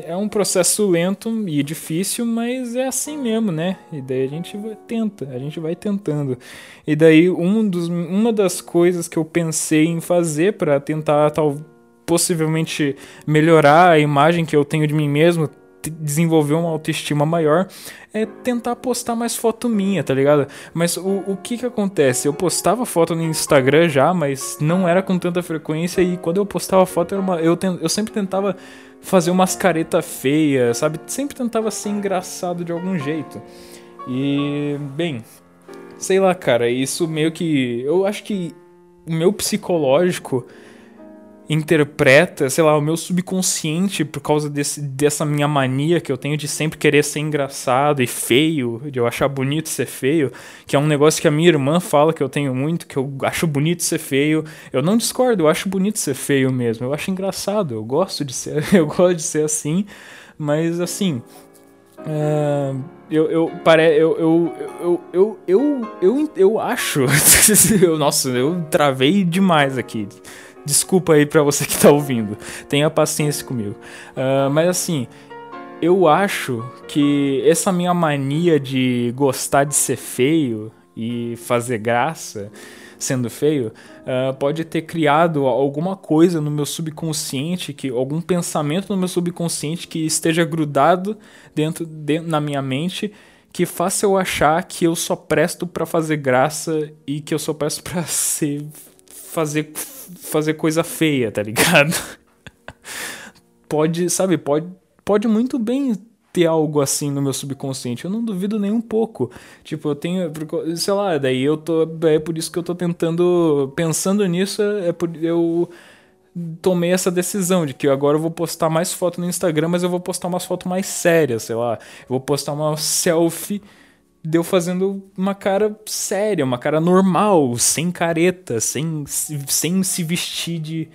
é um processo lento e difícil, mas é assim mesmo, né? E daí a gente tenta, a gente vai tentando. E daí um dos, uma das coisas que eu pensei em fazer para tentar tal, possivelmente melhorar a imagem que eu tenho de mim mesmo, desenvolver uma autoestima maior, é tentar postar mais foto minha, tá ligado? Mas o, o que que acontece? Eu postava foto no Instagram já, mas não era com tanta frequência e quando eu postava foto, uma, eu, eu sempre tentava fazer umas caretas feias, sabe? Sempre tentava ser engraçado de algum jeito. E, bem, sei lá, cara, isso meio que. Eu acho que o meu psicológico interpreta, sei lá, o meu subconsciente por causa desse, dessa minha mania que eu tenho de sempre querer ser engraçado e feio, de eu achar bonito ser feio, que é um negócio que a minha irmã fala que eu tenho muito, que eu acho bonito ser feio. Eu não discordo, eu acho bonito ser feio mesmo. Eu acho engraçado, eu gosto de ser, eu gosto de ser assim, mas assim, Uh, eu, eu, pare, eu, eu, eu, eu, eu, eu, eu acho. nossa, eu travei demais aqui. Desculpa aí pra você que tá ouvindo. Tenha paciência comigo. Uh, mas assim, eu acho que essa minha mania de gostar de ser feio e fazer graça sendo feio uh, pode ter criado alguma coisa no meu subconsciente, que algum pensamento no meu subconsciente que esteja grudado dentro, dentro na minha mente que faça eu achar que eu só presto para fazer graça e que eu só presto para ser fazer fazer coisa feia, tá ligado? pode, sabe, pode, pode muito bem ter algo assim no meu subconsciente. Eu não duvido nem um pouco. Tipo, eu tenho, sei lá, daí eu tô, é por isso que eu tô tentando, pensando nisso, é por eu tomei essa decisão de que agora eu vou postar mais foto no Instagram, mas eu vou postar umas fotos mais sérias, sei lá. Eu vou postar uma selfie deu fazendo uma cara séria, uma cara normal, sem careta, sem, sem se vestir de,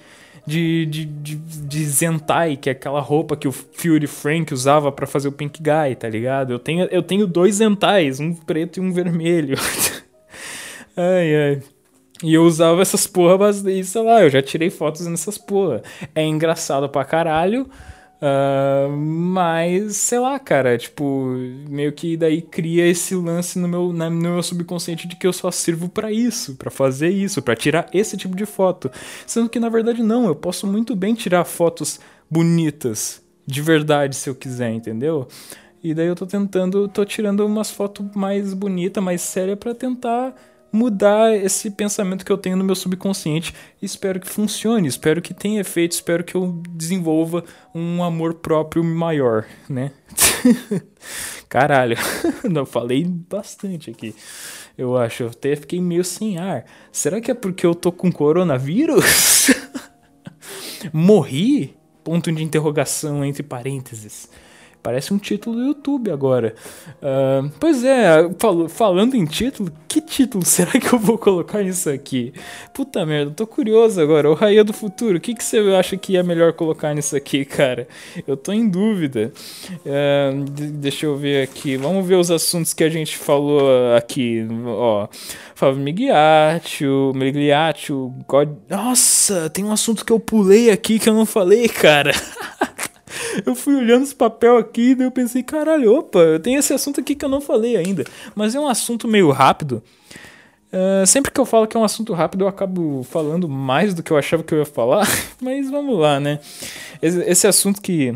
de, de, de, de Zentai, que é aquela roupa que o Fury Frank usava para fazer o Pink Guy, tá ligado? Eu tenho, eu tenho dois Zentais, um preto e um vermelho. ai, ai. E eu usava essas porra, mas sei lá, eu já tirei fotos nessas porra. É engraçado pra caralho. Uh, mas, sei lá, cara, tipo, meio que daí cria esse lance no meu, na, no meu subconsciente de que eu só sirvo para isso, para fazer isso, para tirar esse tipo de foto. Sendo que na verdade não, eu posso muito bem tirar fotos bonitas, de verdade, se eu quiser, entendeu? E daí eu tô tentando, tô tirando umas fotos mais bonitas, mais sérias para tentar mudar esse pensamento que eu tenho no meu subconsciente. Espero que funcione, espero que tenha efeito, espero que eu desenvolva um amor próprio maior, né? Caralho, não falei bastante aqui. Eu acho, eu até fiquei meio sem ar. Será que é porque eu tô com coronavírus? Morri? Ponto de interrogação entre parênteses. Parece um título do YouTube agora. Uh, pois é, fal falando em título, que título será que eu vou colocar nisso aqui? Puta merda, tô curioso agora. O Raia do Futuro, o que, que você acha que é melhor colocar nisso aqui, cara? Eu tô em dúvida. Uh, deixa eu ver aqui. Vamos ver os assuntos que a gente falou aqui. Ó, Fábio Migliaccio, Migliaccio, God... Nossa, tem um assunto que eu pulei aqui que eu não falei, cara. eu fui olhando os papel aqui e eu pensei, caralho, opa, tem esse assunto aqui que eu não falei ainda. Mas é um assunto meio rápido. Uh, sempre que eu falo que é um assunto rápido, eu acabo falando mais do que eu achava que eu ia falar. Mas vamos lá, né? Esse, esse assunto que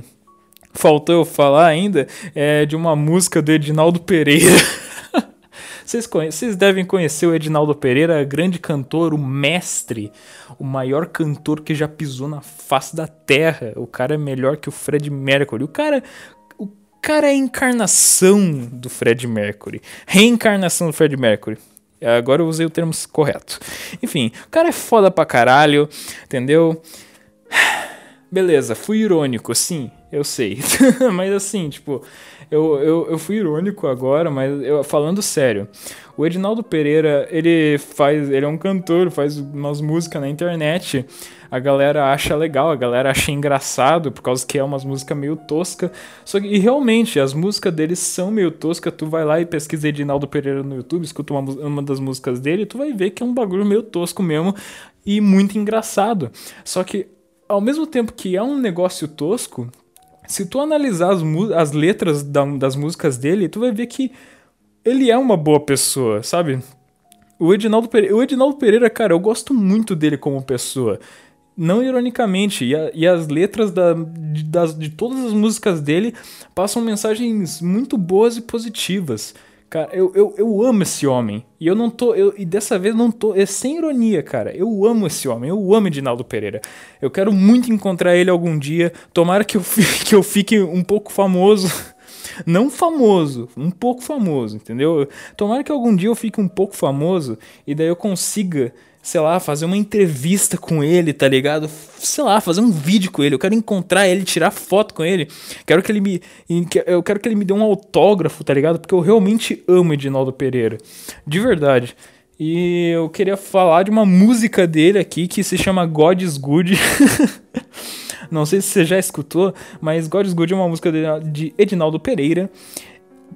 faltou eu falar ainda é de uma música do Edinaldo Pereira. Vocês, Vocês devem conhecer o Edinaldo Pereira, grande cantor, o mestre, o maior cantor que já pisou na face da terra. O cara é melhor que o Fred Mercury. O cara, o cara é a encarnação do Fred Mercury. Reencarnação do Fred Mercury. Agora eu usei o termo correto. Enfim, o cara é foda pra caralho, entendeu? Beleza, fui irônico, sim, eu sei. Mas assim, tipo, eu, eu, eu fui irônico agora, mas eu, falando sério. O Edinaldo Pereira, ele faz. Ele é um cantor, faz umas músicas na internet. A galera acha legal, a galera acha engraçado, por causa que é umas músicas meio tosca. Só que, e realmente, as músicas dele são meio tosca. Tu vai lá e pesquisa Edinaldo Pereira no YouTube, escuta uma, uma das músicas dele, tu vai ver que é um bagulho meio tosco mesmo e muito engraçado. Só que ao mesmo tempo que é um negócio tosco, se tu analisar as, as letras da, das músicas dele, tu vai ver que ele é uma boa pessoa, sabe? O Edinaldo, Pereira, o Edinaldo Pereira, cara, eu gosto muito dele como pessoa. Não ironicamente, e, a, e as letras da, de, das, de todas as músicas dele passam mensagens muito boas e positivas. Cara, eu, eu, eu amo esse homem. E eu não tô. Eu, e dessa vez não tô. É sem ironia, cara. Eu amo esse homem. Eu amo Edinaldo Pereira. Eu quero muito encontrar ele algum dia. Tomara que eu, fique, que eu fique um pouco famoso. Não famoso, um pouco famoso, entendeu? Tomara que algum dia eu fique um pouco famoso e daí eu consiga sei lá, fazer uma entrevista com ele, tá ligado? Sei lá, fazer um vídeo com ele. Eu quero encontrar ele, tirar foto com ele. Quero que ele me. Eu quero que ele me dê um autógrafo, tá ligado? Porque eu realmente amo Edinaldo Pereira. De verdade. E eu queria falar de uma música dele aqui que se chama God is Good. Não sei se você já escutou, mas God is Good é uma música de Edinaldo Pereira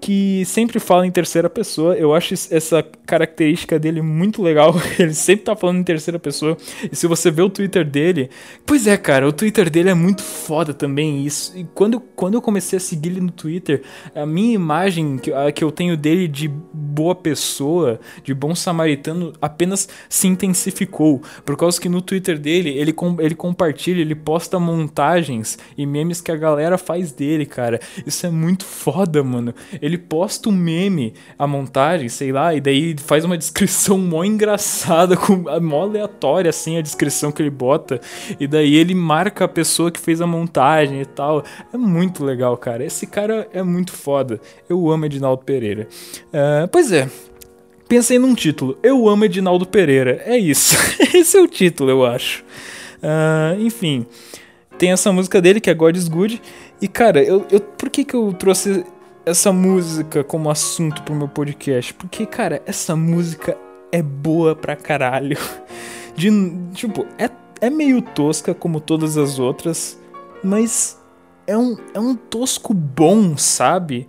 que sempre fala em terceira pessoa. Eu acho essa característica dele muito legal. Ele sempre tá falando em terceira pessoa. E se você vê o Twitter dele. Pois é, cara, o Twitter dele é muito foda também. Isso. E quando, quando eu comecei a seguir ele no Twitter, a minha imagem que, a, que eu tenho dele de boa pessoa, de bom samaritano, apenas se intensificou. Por causa que no Twitter dele, ele, com, ele compartilha, ele posta montagens e memes que a galera faz dele, cara. Isso é muito foda, mano ele posta um meme, a montagem, sei lá, e daí faz uma descrição mó engraçada, com, mó aleatória, assim, a descrição que ele bota, e daí ele marca a pessoa que fez a montagem e tal. É muito legal, cara. Esse cara é muito foda. Eu amo Edinaldo Pereira. Uh, pois é. Pensei num título. Eu amo Edinaldo Pereira. É isso. Esse é o título, eu acho. Uh, enfim. Tem essa música dele, que é God is Good. E, cara, eu, eu, por que, que eu trouxe essa música como assunto pro meu podcast, porque, cara, essa música é boa pra caralho. De, tipo, é, é meio tosca como todas as outras, mas é um, é um tosco bom, sabe?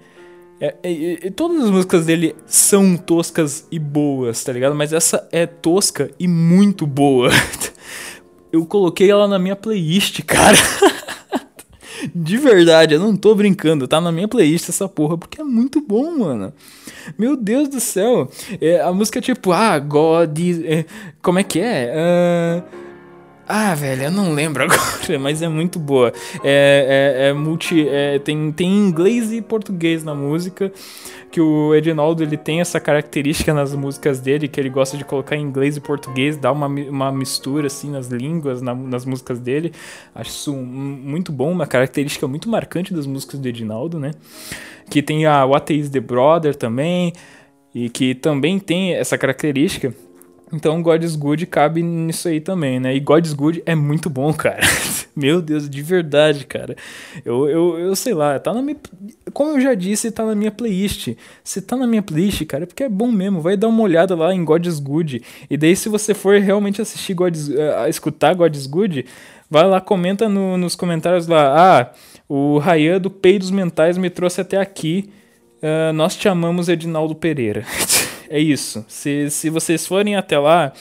É, é, é, todas as músicas dele são toscas e boas, tá ligado? Mas essa é tosca e muito boa. Eu coloquei ela na minha playlist, cara. De verdade, eu não tô brincando, tá na minha playlist essa porra, porque é muito bom, mano. Meu Deus do céu. É, a música é tipo, ah, God. É, como é que é? Uh, ah, velho, eu não lembro agora, mas é muito boa. É, é, é multi. É, tem, tem inglês e português na música que o Edinaldo ele tem essa característica nas músicas dele, que ele gosta de colocar inglês e português, dar uma, uma mistura assim nas línguas, na, nas músicas dele. Acho isso muito bom, uma característica muito marcante das músicas do Edinaldo, né? Que tem a What Is The Brother também, e que também tem essa característica. Então God is Good cabe nisso aí também, né? E God is Good é muito bom, cara. Meu Deus, de verdade, cara. Eu, eu, eu sei lá, tá na minha. Como eu já disse, tá na minha playlist. Se tá na minha playlist, cara, é porque é bom mesmo. Vai dar uma olhada lá em God is Good. E daí, se você for realmente assistir God uh, escutar God is Good, vai lá, comenta no, nos comentários lá. Ah, o Rayan do Peidos Mentais me trouxe até aqui. Uh, nós te amamos, Edinaldo Pereira. é isso. Se, se vocês forem até lá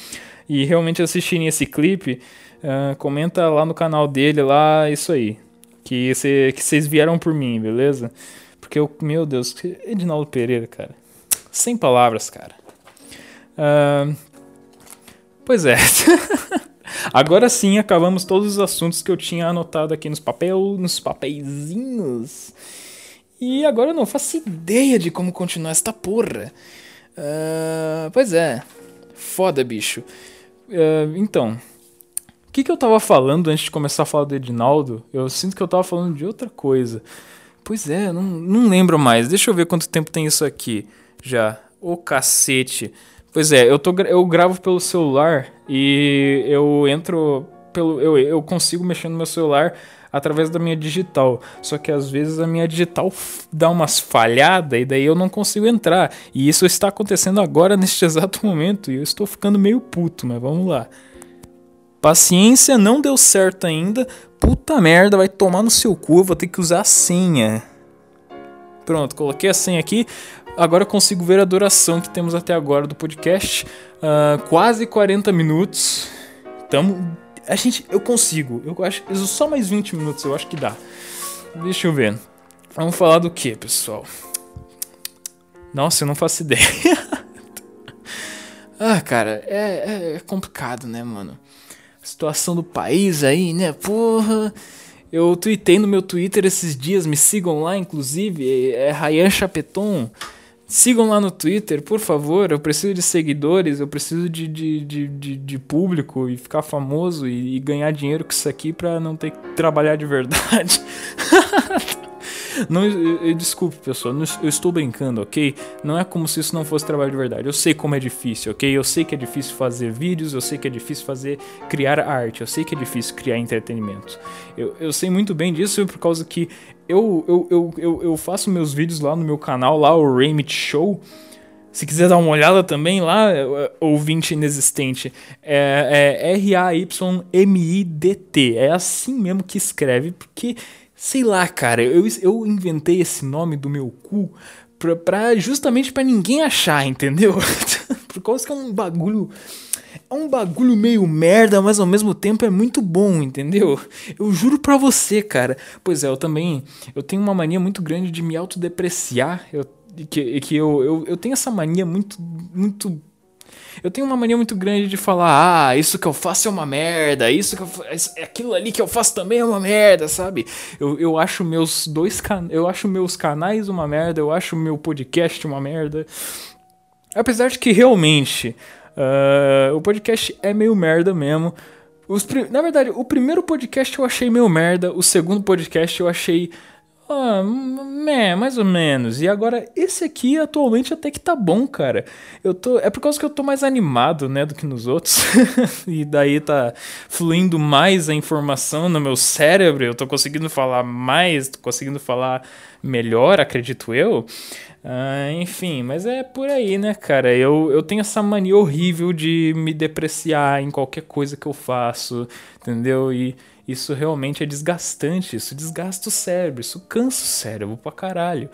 e realmente assistirem esse clipe, uh, comenta lá no canal dele, lá, isso aí. Que vocês que vieram por mim, beleza? Porque eu, meu Deus, Edinaldo Pereira, cara. Sem palavras, cara. Uh, pois é. Agora sim, acabamos todos os assuntos que eu tinha anotado aqui nos papel, nos papeizinhos. E agora eu não faço ideia de como continuar esta porra. Uh, pois é. Foda, bicho. Uh, então. O que, que eu tava falando antes de começar a falar do Edinaldo? Eu sinto que eu tava falando de outra coisa. Pois é, não, não lembro mais. Deixa eu ver quanto tempo tem isso aqui já. Ô oh, cacete. Pois é, eu, tô, eu gravo pelo celular e eu entro pelo. Eu, eu consigo mexer no meu celular através da minha digital. Só que às vezes a minha digital dá umas falhadas e daí eu não consigo entrar. E isso está acontecendo agora neste exato momento e eu estou ficando meio puto, mas vamos lá. Paciência, não deu certo ainda. Puta merda, vai tomar no seu cu, eu vou ter que usar a senha. Pronto, coloquei a senha aqui. Agora eu consigo ver a duração que temos até agora do podcast. Uh, quase 40 minutos. Tamo a gente, eu consigo. Eu acho só mais 20 minutos, eu acho que dá. Deixa eu ver. Vamos falar do que, pessoal? Nossa, eu não faço ideia. ah, cara, é, é, é complicado, né, mano? A situação do país aí, né? Porra. Eu tuitei no meu Twitter esses dias, me sigam lá, inclusive. É Ryan Chapeton. Sigam lá no Twitter, por favor. Eu preciso de seguidores, eu preciso de, de, de, de, de público e ficar famoso e, e, ganhar dinheiro com isso aqui pra não ter que trabalhar de verdade. Não, eu, eu, desculpe, pessoal, não, eu estou brincando, ok? Não é como se isso não fosse trabalho de verdade. Eu sei como é difícil, ok? Eu sei que é difícil fazer vídeos, eu sei que é difícil fazer criar arte, eu sei que é difícil criar entretenimento. Eu, eu sei muito bem disso por causa que eu, eu, eu, eu, eu faço meus vídeos lá no meu canal, lá o Raymit Show. Se quiser dar uma olhada também lá, é, ouvinte inexistente, é, é R-A-Y-M-I-D-T. É assim mesmo que escreve, porque, sei lá, cara, eu, eu inventei esse nome do meu cu pra, pra justamente para ninguém achar, entendeu? Por causa que é um bagulho. É um bagulho meio merda, mas ao mesmo tempo é muito bom, entendeu? Eu juro pra você, cara. Pois é, eu também. Eu tenho uma mania muito grande de me autodepreciar. Eu que, que eu, eu, eu tenho essa mania muito, muito eu tenho uma mania muito grande de falar, ah, isso que eu faço é uma merda, isso que eu aquilo ali que eu faço também é uma merda, sabe? Eu, eu acho meus dois can eu acho meus canais uma merda, eu acho meu podcast uma merda. Apesar de que realmente uh, o podcast é meio merda mesmo. Os, na verdade, o primeiro podcast eu achei meio merda, o segundo podcast eu achei ah, é, mais ou menos. E agora, esse aqui atualmente até que tá bom, cara. Eu tô. É por causa que eu tô mais animado, né, do que nos outros. e daí tá fluindo mais a informação no meu cérebro. Eu tô conseguindo falar mais, tô conseguindo falar melhor, acredito eu. Ah, enfim, mas é por aí, né, cara? Eu, eu tenho essa mania horrível de me depreciar em qualquer coisa que eu faço, entendeu? E isso realmente é desgastante, isso desgasta o cérebro, isso cansa o cérebro pra caralho.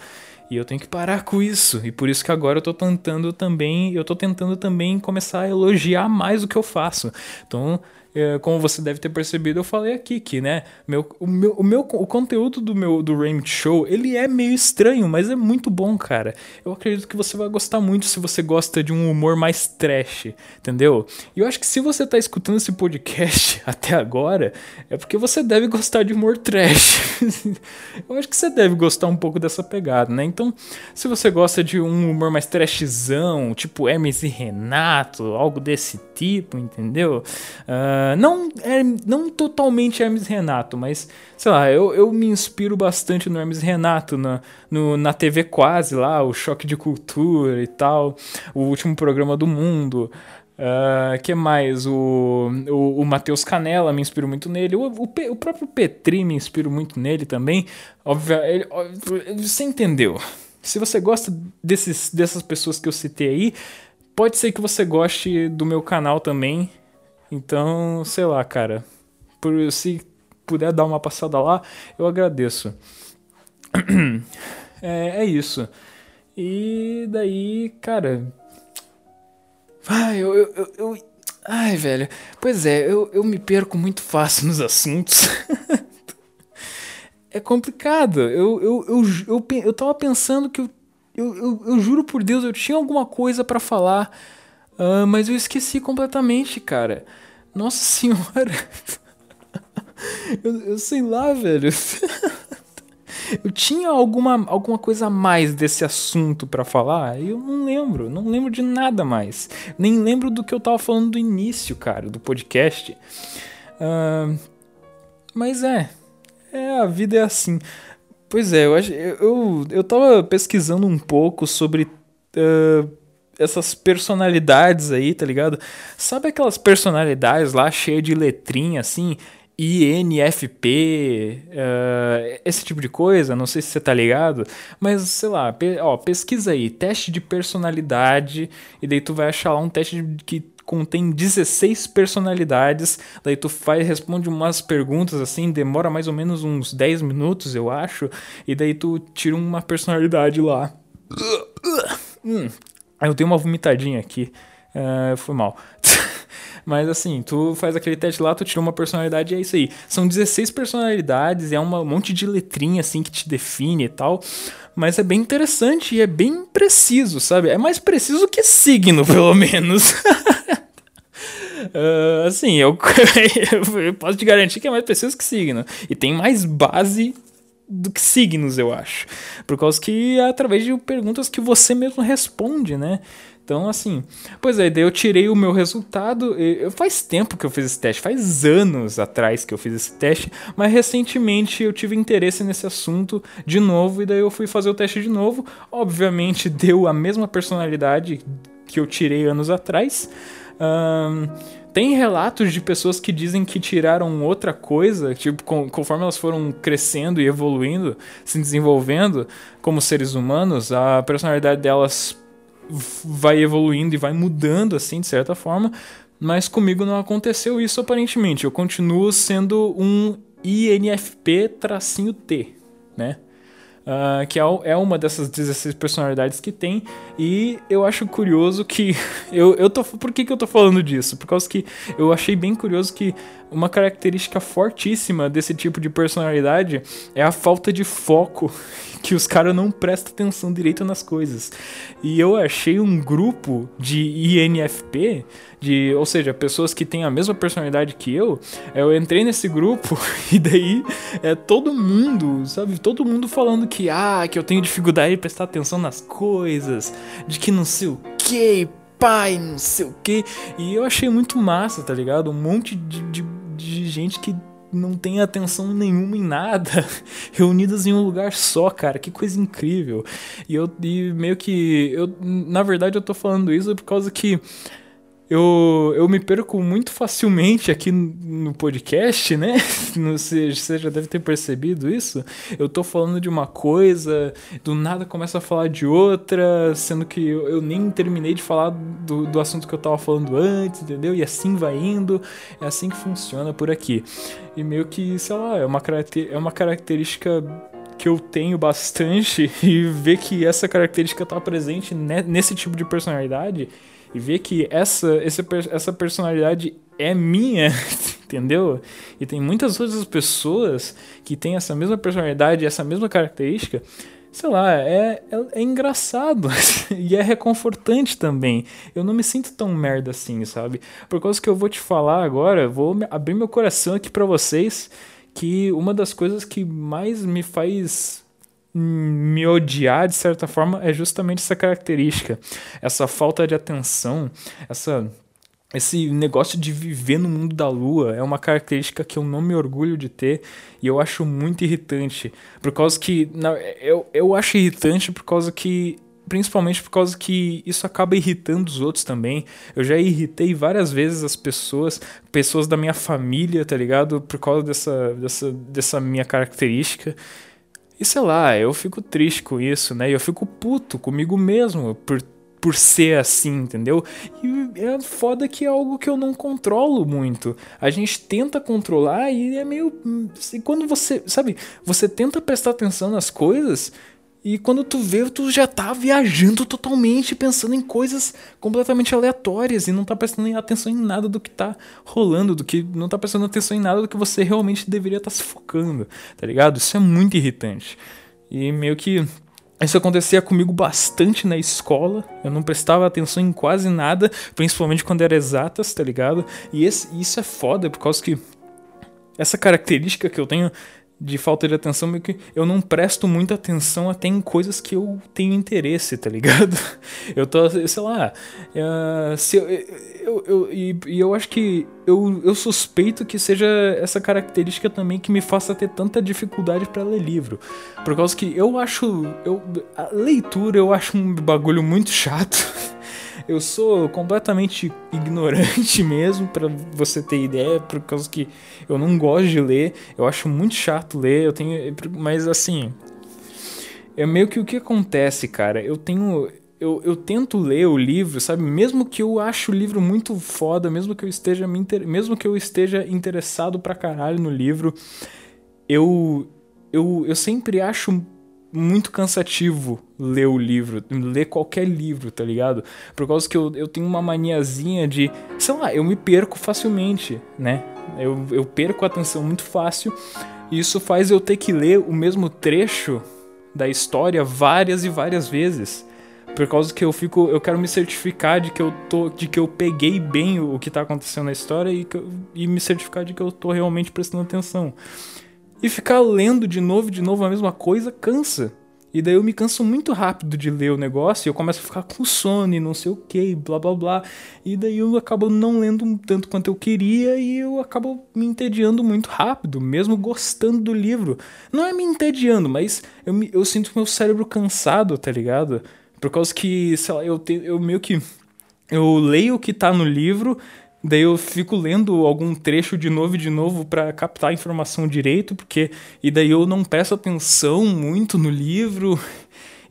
E eu tenho que parar com isso. E por isso que agora eu tô tentando também, eu tô tentando também começar a elogiar mais o que eu faço. Então, é, como você deve ter percebido, eu falei aqui que, né, meu, o, meu, o, meu, o conteúdo do meu do Raymond Show, ele é meio estranho, mas é muito bom, cara. Eu acredito que você vai gostar muito se você gosta de um humor mais trash, entendeu? E eu acho que se você tá escutando esse podcast até agora, é porque você deve gostar de humor trash. eu acho que você deve gostar um pouco dessa pegada, né? Então, se você gosta de um humor mais trashzão, tipo Hermes e Renato, algo desse tipo, entendeu? Uh, não, é, não totalmente Hermes Renato, mas sei lá, eu, eu me inspiro bastante no Hermes Renato, na, no, na TV Quase lá, o Choque de Cultura e tal, o último programa do mundo. Uh, que mais? O, o, o Matheus Canella me inspiro muito nele. O, o, o, próprio Petri me inspiro muito nele também. Óbvio, ele, você entendeu. Se você gosta desses, dessas pessoas que eu citei aí, pode ser que você goste do meu canal também. Então, sei lá, cara. Por, se puder dar uma passada lá, eu agradeço. É, é isso. E daí, cara. Ai, eu, eu, eu. Ai, velho. Pois é, eu, eu me perco muito fácil nos assuntos. é complicado. Eu, eu, eu, eu, eu, eu tava pensando que eu, eu, eu, eu juro por Deus, eu tinha alguma coisa para falar Uh, mas eu esqueci completamente, cara. Nossa senhora. eu, eu sei lá, velho. eu tinha alguma, alguma coisa a mais desse assunto para falar e eu não lembro, não lembro de nada mais. Nem lembro do que eu tava falando do início, cara, do podcast. Uh, mas é, é, a vida é assim. Pois é, eu, eu, eu tava pesquisando um pouco sobre uh, essas personalidades aí, tá ligado? Sabe aquelas personalidades lá cheias de letrinha assim? INFP, uh, eh, esse tipo de coisa, não sei se você tá ligado, mas sei lá, pe ó, pesquisa aí, teste de personalidade, e daí tu vai achar lá um teste que contém 16 personalidades, daí tu faz, responde umas perguntas assim, demora mais ou menos uns 10 minutos, eu acho, e daí tu tira uma personalidade lá. Hum, eu tenho uma vomitadinha aqui. Uh, foi mal. Mas assim, tu faz aquele teste lá, tu tira uma personalidade e é isso aí. São 16 personalidades, é um monte de letrinha assim que te define e tal. Mas é bem interessante e é bem preciso, sabe? É mais preciso que signo, pelo menos. uh, assim, eu, eu posso te garantir que é mais preciso que signo. E tem mais base do que signos, eu acho. Por causa que é através de perguntas que você mesmo responde, né? Então, assim, pois é, daí eu tirei o meu resultado. Faz tempo que eu fiz esse teste, faz anos atrás que eu fiz esse teste, mas recentemente eu tive interesse nesse assunto de novo e daí eu fui fazer o teste de novo. Obviamente deu a mesma personalidade que eu tirei anos atrás. Um, tem relatos de pessoas que dizem que tiraram outra coisa, tipo, conforme elas foram crescendo e evoluindo, se desenvolvendo como seres humanos, a personalidade delas vai evoluindo e vai mudando assim de certa forma, mas comigo não aconteceu isso aparentemente. Eu continuo sendo um INFP-T, né? Uh, que é, é uma dessas 16 personalidades que tem. E eu acho curioso que. Eu, eu tô, por que, que eu tô falando disso? Por causa que eu achei bem curioso que uma característica fortíssima desse tipo de personalidade é a falta de foco que os caras não prestam atenção direito nas coisas. E eu achei um grupo de INFP, de, ou seja, pessoas que têm a mesma personalidade que eu. Eu entrei nesse grupo e daí é todo mundo, sabe? Todo mundo falando que ah, que eu tenho dificuldade de prestar atenção nas coisas, de que não sei o que, pai, não sei o que. E eu achei muito massa, tá ligado? Um monte de, de, de gente que não tem atenção nenhuma em nada, reunidas em um lugar só, cara, que coisa incrível. E eu e meio que eu na verdade eu tô falando isso por causa que eu, eu me perco muito facilmente aqui no podcast, né? Não sei, você já deve ter percebido isso. Eu tô falando de uma coisa, do nada começa a falar de outra, sendo que eu, eu nem terminei de falar do, do assunto que eu tava falando antes, entendeu? E assim vai indo. É assim que funciona por aqui. E meio que, sei lá, é uma, é uma característica que eu tenho bastante e ver que essa característica tá presente nesse tipo de personalidade e ver que essa, essa, essa personalidade é minha, entendeu? E tem muitas outras pessoas que têm essa mesma personalidade, essa mesma característica. Sei lá, é, é, é engraçado e é reconfortante também. Eu não me sinto tão merda assim, sabe? Por causa que eu vou te falar agora, vou abrir meu coração aqui para vocês que uma das coisas que mais me faz me odiar de certa forma é justamente essa característica, essa falta de atenção, essa esse negócio de viver no mundo da lua é uma característica que eu não me orgulho de ter e eu acho muito irritante. Por causa que. Não, eu, eu acho irritante por causa que. Principalmente por causa que isso acaba irritando os outros também. Eu já irritei várias vezes as pessoas, pessoas da minha família, tá ligado? Por causa dessa, dessa, dessa minha característica. E sei lá, eu fico triste com isso, né? E eu fico puto comigo mesmo por, por ser assim, entendeu? E é foda que é algo que eu não controlo muito. A gente tenta controlar e é meio. E quando você. Sabe? Você tenta prestar atenção nas coisas e quando tu vê, tu já tá viajando totalmente, pensando em coisas completamente aleatórias e não tá prestando atenção em nada do que tá rolando, do que não tá prestando atenção em nada do que você realmente deveria estar tá se focando, tá ligado? Isso é muito irritante. E meio que isso acontecia comigo bastante na escola. Eu não prestava atenção em quase nada, principalmente quando era exatas, tá ligado? E esse, isso é foda por causa que essa característica que eu tenho de falta de atenção, meio que eu não presto muita atenção até em coisas que eu tenho interesse, tá ligado? Eu tô, sei lá, uh, se eu, eu, eu, e, e eu acho que eu, eu suspeito que seja essa característica também que me faça ter tanta dificuldade para ler livro. Por causa que eu acho, eu, a leitura eu acho um bagulho muito chato. Eu sou completamente ignorante mesmo, para você ter ideia, por causa que eu não gosto de ler, eu acho muito chato ler, eu tenho, mas assim, é meio que o que acontece, cara. Eu tenho eu, eu tento ler o livro, sabe? Mesmo que eu ache o livro muito foda, mesmo que eu esteja me inter... mesmo que eu esteja interessado pra caralho no livro, eu eu, eu sempre acho muito cansativo ler o livro, ler qualquer livro, tá ligado? Por causa que eu, eu tenho uma maniazinha de, sei lá, eu me perco facilmente, né? Eu, eu perco a atenção muito fácil e isso faz eu ter que ler o mesmo trecho da história várias e várias vezes. Por causa que eu fico, eu quero me certificar de que eu tô, de que eu peguei bem o, que tá acontecendo na história e, que, e me certificar de que eu tô realmente prestando atenção. E ficar lendo de novo de novo a mesma coisa cansa. E daí eu me canso muito rápido de ler o negócio e eu começo a ficar com sono e não sei o que, blá blá blá. E daí eu acabo não lendo tanto quanto eu queria e eu acabo me entediando muito rápido, mesmo gostando do livro. Não é me entediando, mas eu, me, eu sinto meu cérebro cansado, tá ligado? Por causa que, sei lá, eu, te, eu meio que. Eu leio o que tá no livro Daí eu fico lendo algum trecho de novo e de novo para captar a informação direito, porque e daí eu não presto atenção muito no livro.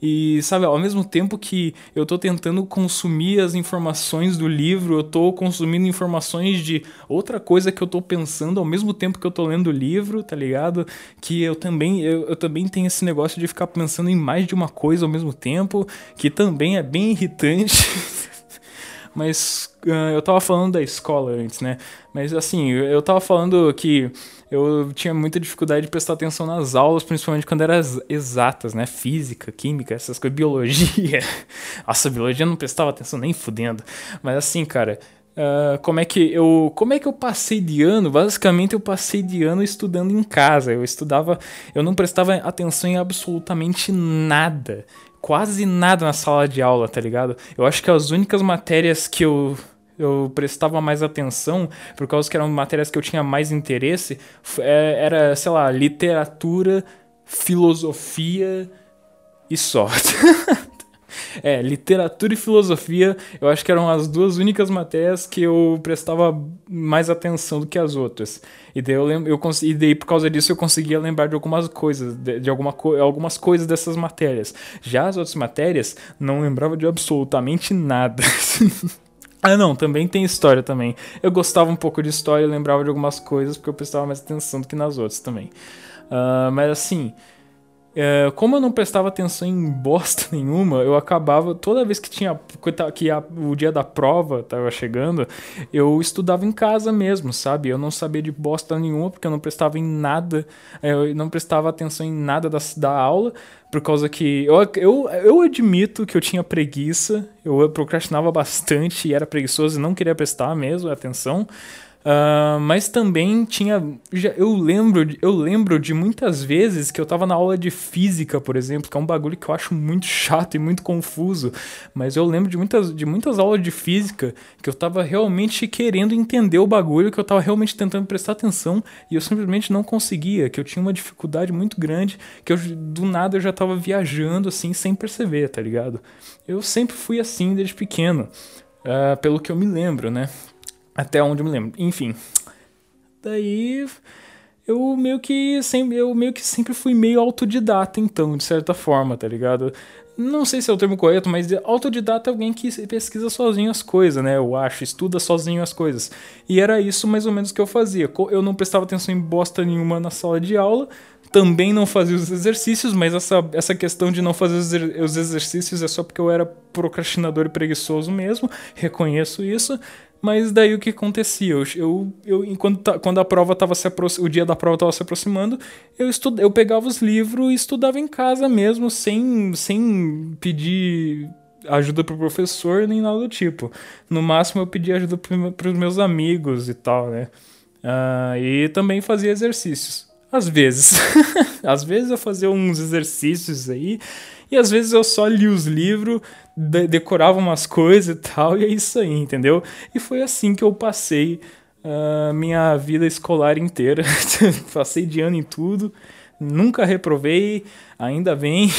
E sabe, ao mesmo tempo que eu tô tentando consumir as informações do livro, eu tô consumindo informações de outra coisa que eu tô pensando ao mesmo tempo que eu tô lendo o livro, tá ligado? Que eu também eu, eu também tenho esse negócio de ficar pensando em mais de uma coisa ao mesmo tempo, que também é bem irritante. Mas uh, eu tava falando da escola antes, né? Mas assim, eu tava falando que eu tinha muita dificuldade de prestar atenção nas aulas, principalmente quando eram exatas, né? Física, química, essas coisas, biologia. Nossa, biologia não prestava atenção nem fudendo. Mas assim, cara, Uh, como é que eu como é que eu passei de ano basicamente eu passei de ano estudando em casa eu estudava eu não prestava atenção em absolutamente nada quase nada na sala de aula, tá ligado? Eu acho que as únicas matérias que eu eu prestava mais atenção, por causa que eram matérias que eu tinha mais interesse, é, era, sei lá, literatura, filosofia e só. É, literatura e filosofia, eu acho que eram as duas únicas matérias que eu prestava mais atenção do que as outras. E daí, eu lembro, eu e daí por causa disso eu conseguia lembrar de algumas coisas, de, de alguma co algumas coisas dessas matérias. Já as outras matérias, não lembrava de absolutamente nada. Ah, não, também tem história também. Eu gostava um pouco de história, eu lembrava de algumas coisas porque eu prestava mais atenção do que nas outras também. Uh, mas assim, é, como eu não prestava atenção em bosta nenhuma, eu acabava, toda vez que tinha que a, o dia da prova estava chegando, eu estudava em casa mesmo, sabe? Eu não sabia de bosta nenhuma, porque eu não prestava em nada, é, eu não prestava atenção em nada da, da aula, por causa que eu, eu, eu admito que eu tinha preguiça, eu procrastinava bastante e era preguiçoso e não queria prestar mesmo atenção. Uh, mas também tinha. Já, eu, lembro, eu lembro de muitas vezes que eu tava na aula de física, por exemplo, que é um bagulho que eu acho muito chato e muito confuso. Mas eu lembro de muitas, de muitas aulas de física que eu tava realmente querendo entender o bagulho, que eu tava realmente tentando prestar atenção e eu simplesmente não conseguia, que eu tinha uma dificuldade muito grande, que eu, do nada eu já tava viajando assim sem perceber, tá ligado? Eu sempre fui assim desde pequeno. Uh, pelo que eu me lembro, né? Até onde eu me lembro. Enfim. Daí eu meio que sempre, eu meio que sempre fui meio autodidata, então, de certa forma, tá ligado? Não sei se é o termo correto, mas autodidata é alguém que pesquisa sozinho as coisas, né? Eu acho, estuda sozinho as coisas. E era isso mais ou menos que eu fazia. Eu não prestava atenção em bosta nenhuma na sala de aula, também não fazia os exercícios, mas essa, essa questão de não fazer os exercícios é só porque eu era procrastinador e preguiçoso mesmo, reconheço isso. Mas daí o que acontecia? Eu, eu, eu enquanto quando a prova estava se o dia da prova estava se aproximando, eu estud, eu pegava os livros e estudava em casa mesmo, sem, sem pedir ajuda pro professor nem nada do tipo. No máximo eu pedia ajuda para os meus amigos e tal, né? Uh, e também fazia exercícios. Às vezes. às vezes eu fazia uns exercícios aí e às vezes eu só li os livros, de decorava umas coisas e tal, e é isso aí, entendeu? E foi assim que eu passei uh, minha vida escolar inteira. passei de ano em tudo, nunca reprovei, ainda bem.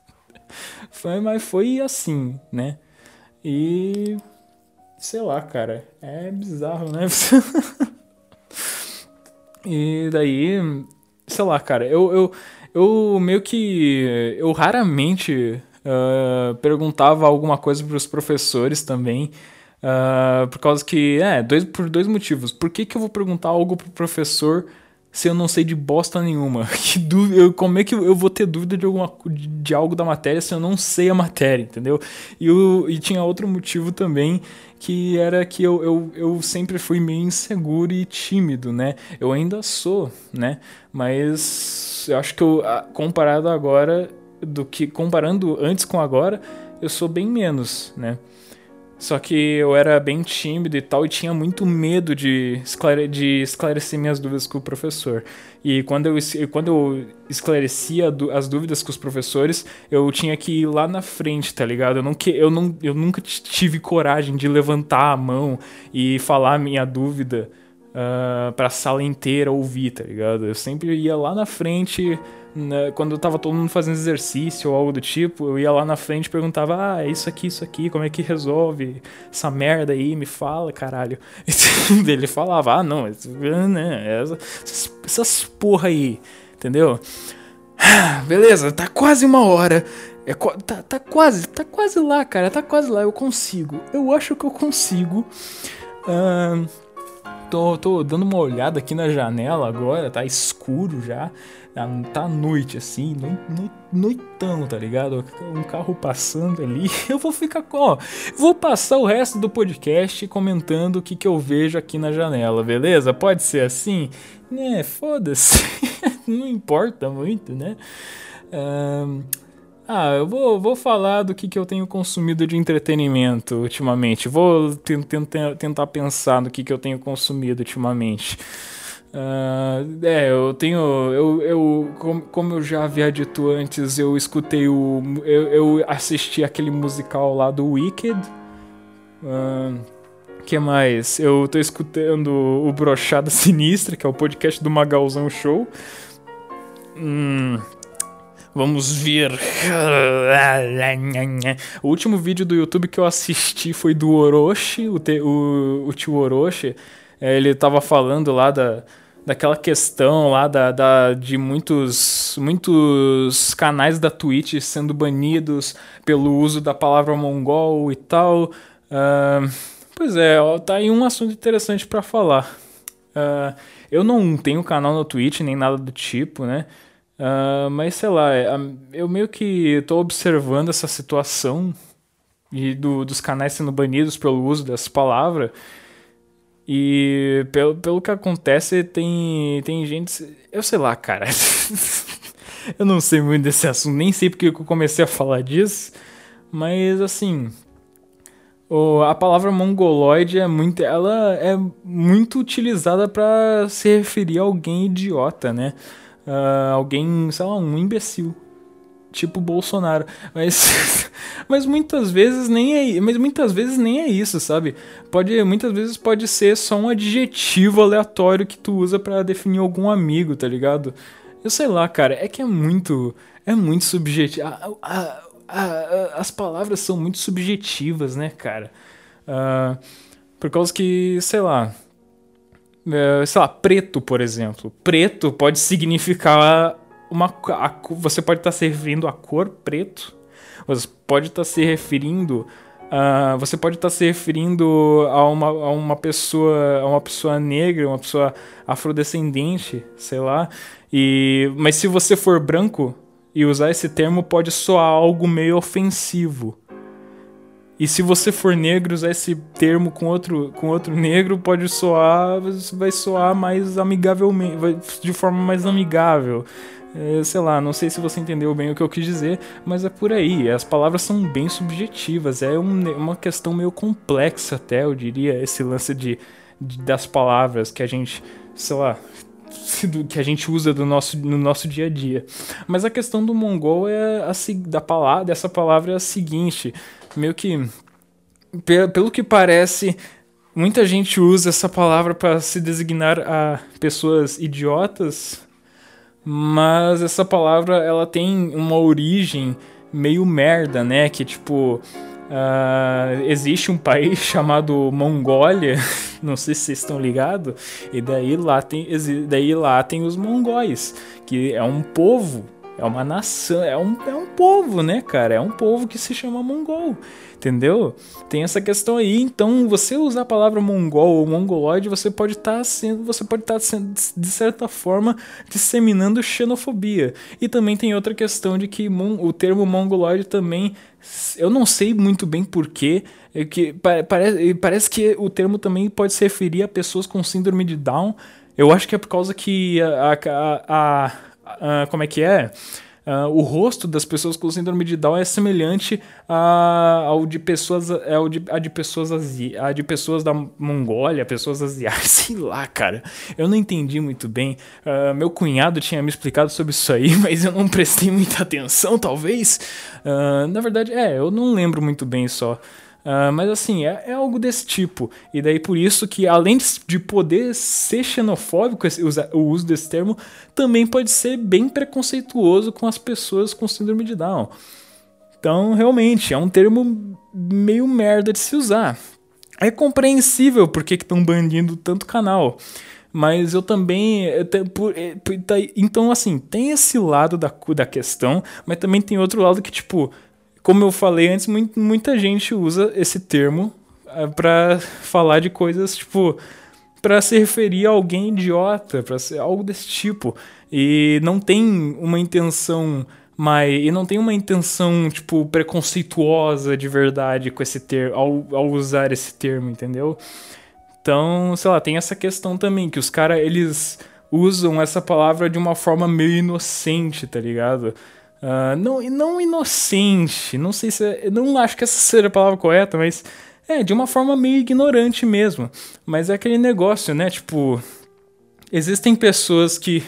foi, mas foi assim, né? E sei lá, cara, é bizarro, né? e daí, sei lá, cara, eu, eu eu meio que. Eu raramente uh, perguntava alguma coisa para os professores também. Uh, por causa que. É, dois, por dois motivos. Por que, que eu vou perguntar algo pro professor se eu não sei de bosta nenhuma? Que dúvida, como é que eu vou ter dúvida de, alguma, de algo da matéria se eu não sei a matéria, entendeu? E, o, e tinha outro motivo também, que era que eu, eu, eu sempre fui meio inseguro e tímido, né? Eu ainda sou, né? Mas eu acho que eu, comparado agora, do que comparando antes com agora, eu sou bem menos, né? Só que eu era bem tímido e tal, e tinha muito medo de, esclare de esclarecer minhas dúvidas com o professor. E quando eu, quando eu esclarecia as dúvidas com os professores, eu tinha que ir lá na frente, tá ligado? Eu, não, eu, não, eu nunca tive coragem de levantar a mão e falar a minha dúvida uh, pra sala inteira ouvir, tá ligado? Eu sempre ia lá na frente né, quando tava todo mundo fazendo exercício ou algo do tipo, eu ia lá na frente e perguntava: Ah, é isso aqui, isso aqui, como é que resolve essa merda aí? Me fala, caralho. E ele falava: Ah, não, né, essas, essas porra aí, entendeu? Beleza, tá quase uma hora. É, tá, tá quase, tá quase lá, cara, tá quase lá. Eu consigo. Eu acho que eu consigo. Uh, tô, tô dando uma olhada aqui na janela agora, tá escuro já. Ah, tá noite assim, noitão, tá ligado? Um carro passando ali. Eu vou ficar com, vou passar o resto do podcast comentando o que, que eu vejo aqui na janela, beleza? Pode ser assim? Né, foda-se. Não importa muito, né? Um, ah, eu vou, vou falar do que, que eu tenho consumido de entretenimento ultimamente. Vou tentar, tentar pensar no que, que eu tenho consumido ultimamente. Uh, é, eu tenho. Eu, eu como, como, eu já havia dito antes, eu escutei o. Eu, eu assisti aquele musical lá do Wicked. Uh, que mais? Eu tô escutando o Brochada Sinistra, que é o podcast do Magalzão Show. Hum, vamos ver. O último vídeo do YouTube que eu assisti foi do Orochi, o, te, o, o tio Orochi. É, ele tava falando lá da, daquela questão lá da, da, de muitos, muitos canais da Twitch sendo banidos pelo uso da palavra mongol e tal. Uh, pois é, ó, tá aí um assunto interessante para falar. Uh, eu não tenho canal no Twitch nem nada do tipo, né? Uh, mas sei lá, é, eu meio que tô observando essa situação e do, dos canais sendo banidos pelo uso dessa palavra. E pelo, pelo que acontece, tem, tem gente. Eu sei lá, cara. eu não sei muito desse assunto, nem sei porque eu comecei a falar disso. Mas assim. O, a palavra mongoloide é muito, ela é muito utilizada para se referir a alguém idiota, né? Uh, alguém, sei lá, um imbecil tipo Bolsonaro. Mas, mas muitas vezes nem é, mas muitas vezes nem é isso, sabe? Pode, muitas vezes pode ser só um adjetivo aleatório que tu usa para definir algum amigo, tá ligado? Eu sei lá, cara, é que é muito, é muito subjetivo. A, a, a, as palavras são muito subjetivas, né, cara? Uh, por causa que, sei lá, uh, sei lá, preto, por exemplo. Preto pode significar uma a, você pode estar tá se referindo cor preto, você pode estar tá se referindo Uh, você pode estar tá se referindo a uma, a uma pessoa a uma pessoa negra, uma pessoa afrodescendente, sei lá. E mas se você for branco e usar esse termo pode soar algo meio ofensivo. E se você for negro usar esse termo com outro com outro negro pode soar vai soar mais amigavelmente, de forma mais amigável. É, sei lá, não sei se você entendeu bem o que eu quis dizer, mas é por aí. As palavras são bem subjetivas, é um, uma questão meio complexa até, eu diria, esse lance de, de, das palavras que a gente, sei lá, que a gente usa do nosso, no nosso dia a dia. Mas a questão do mongol é a, da palavra, dessa palavra é a seguinte, meio que pelo que parece, muita gente usa essa palavra para se designar a pessoas idiotas mas essa palavra ela tem uma origem meio merda, né? Que tipo. Uh, existe um país chamado Mongólia, não sei se vocês estão ligados, e daí lá, tem, daí lá tem os mongóis, que é um povo, é uma nação, é um, é um povo, né, cara? É um povo que se chama mongol. Entendeu? Tem essa questão aí. Então, você usar a palavra mongol ou mongoloide, você pode estar tá sendo, você pode estar tá sendo, de certa forma disseminando xenofobia. E também tem outra questão de que o termo mongoloide também, eu não sei muito bem porquê, é que parece, parece que o termo também pode se referir a pessoas com síndrome de Down. Eu acho que é por causa que a, a, a, a como é que é? Uh, o rosto das pessoas com síndrome de Down é semelhante a, ao de pessoas, é ao de, a de pessoas asi, a de pessoas da Mongólia, pessoas asiáticas, sei lá, cara. Eu não entendi muito bem. Uh, meu cunhado tinha me explicado sobre isso aí, mas eu não prestei muita atenção, talvez. Uh, na verdade, é, eu não lembro muito bem só. Uh, mas assim, é, é, algo desse tipo. E daí por isso que, além de poder ser xenofóbico esse, o uso desse termo, também pode ser bem preconceituoso com as pessoas com síndrome de Down. Então, realmente, é um termo meio merda de se usar. É compreensível porque estão banindo tanto canal. Mas eu também. Tá, então, assim, tem esse lado da, da questão, mas também tem outro lado que, tipo, como eu falei antes, muita gente usa esse termo uh, pra falar de coisas, tipo, para se referir a alguém idiota, para ser algo desse tipo. E não tem uma intenção mas e não tem uma intenção tipo preconceituosa de verdade com esse termo ao, ao usar esse termo, entendeu? Então, sei lá, tem essa questão também que os caras eles usam essa palavra de uma forma meio inocente, tá ligado? Uh, não, não inocente, não sei se. É, não acho que essa seja a palavra correta, mas. É, de uma forma meio ignorante mesmo. Mas é aquele negócio, né? Tipo. Existem pessoas que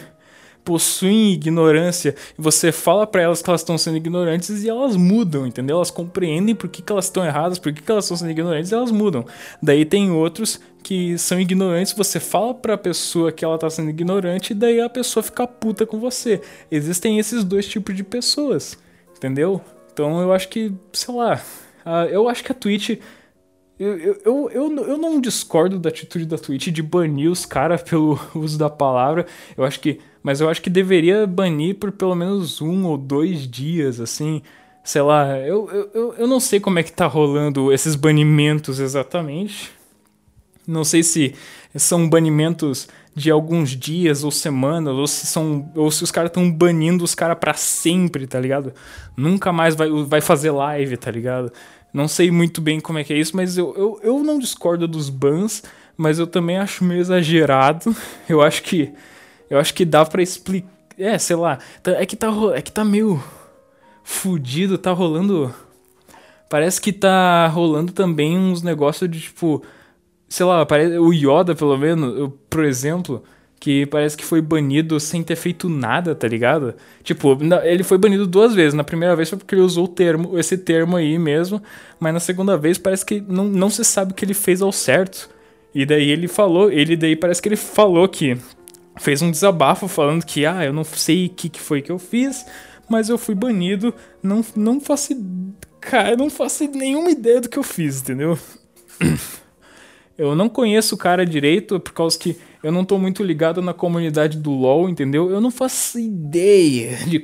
possuem ignorância e você fala para elas que elas estão sendo ignorantes e elas mudam, entendeu? Elas compreendem por que, que elas estão erradas, por que, que elas estão sendo ignorantes e elas mudam. Daí tem outros que são ignorantes, você fala pra pessoa que ela tá sendo ignorante e daí a pessoa fica puta com você. Existem esses dois tipos de pessoas, entendeu? Então eu acho que, sei lá, eu acho que a Twitch. Eu, eu, eu, eu, eu não discordo da atitude da Twitch de banir os caras pelo uso da palavra. Eu acho que mas eu acho que deveria banir por pelo menos um ou dois dias, assim. Sei lá, eu, eu, eu não sei como é que tá rolando esses banimentos exatamente. Não sei se são banimentos de alguns dias ou semanas, ou se são. ou se os caras estão banindo os caras para sempre, tá ligado? Nunca mais vai, vai fazer live, tá ligado? Não sei muito bem como é que é isso, mas eu, eu, eu não discordo dos bans, mas eu também acho meio exagerado. Eu acho que eu acho que dá para explicar. É, sei lá. Tá, é que tá, é que tá meio fudido, tá rolando. Parece que tá rolando também uns negócios de tipo. Sei lá, o Yoda, pelo menos, eu, por exemplo, que parece que foi banido sem ter feito nada, tá ligado? Tipo, ele foi banido duas vezes. Na primeira vez foi porque ele usou o termo, esse termo aí mesmo, mas na segunda vez parece que não, não se sabe o que ele fez ao certo. E daí ele falou, ele daí parece que ele falou que fez um desabafo falando que, ah, eu não sei o que, que foi que eu fiz, mas eu fui banido, não, não faço. Cara, não faço nenhuma ideia do que eu fiz, entendeu? Eu não conheço o cara direito, por causa que eu não tô muito ligado na comunidade do LoL, entendeu? Eu não faço ideia de.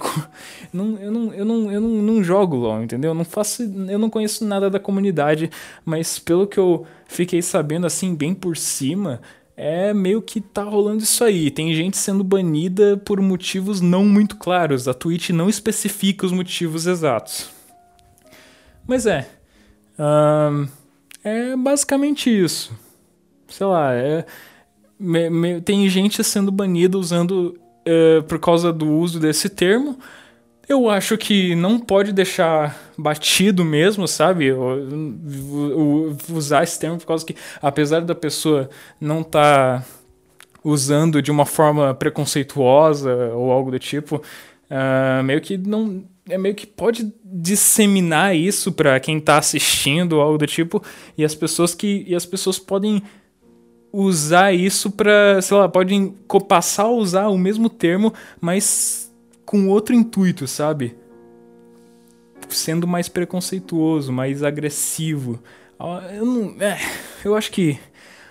Não, eu não, eu não, eu não, não jogo LoL, entendeu? Eu não faço. Eu não conheço nada da comunidade, mas pelo que eu fiquei sabendo assim, bem por cima, é meio que tá rolando isso aí. Tem gente sendo banida por motivos não muito claros. A Twitch não especifica os motivos exatos. Mas é. É basicamente isso. Sei lá, é, me, me, tem gente sendo banida usando. É, por causa do uso desse termo. Eu acho que não pode deixar batido mesmo, sabe? usar esse termo por causa que, apesar da pessoa não estar tá usando de uma forma preconceituosa ou algo do tipo, uh, meio que não. É meio que pode disseminar isso para quem tá assistindo algo do tipo, e as pessoas que. E as pessoas podem usar isso para, sei lá, podem passar a usar o mesmo termo, mas com outro intuito, sabe? Sendo mais preconceituoso, mais agressivo. Ah, eu, não, é, eu acho que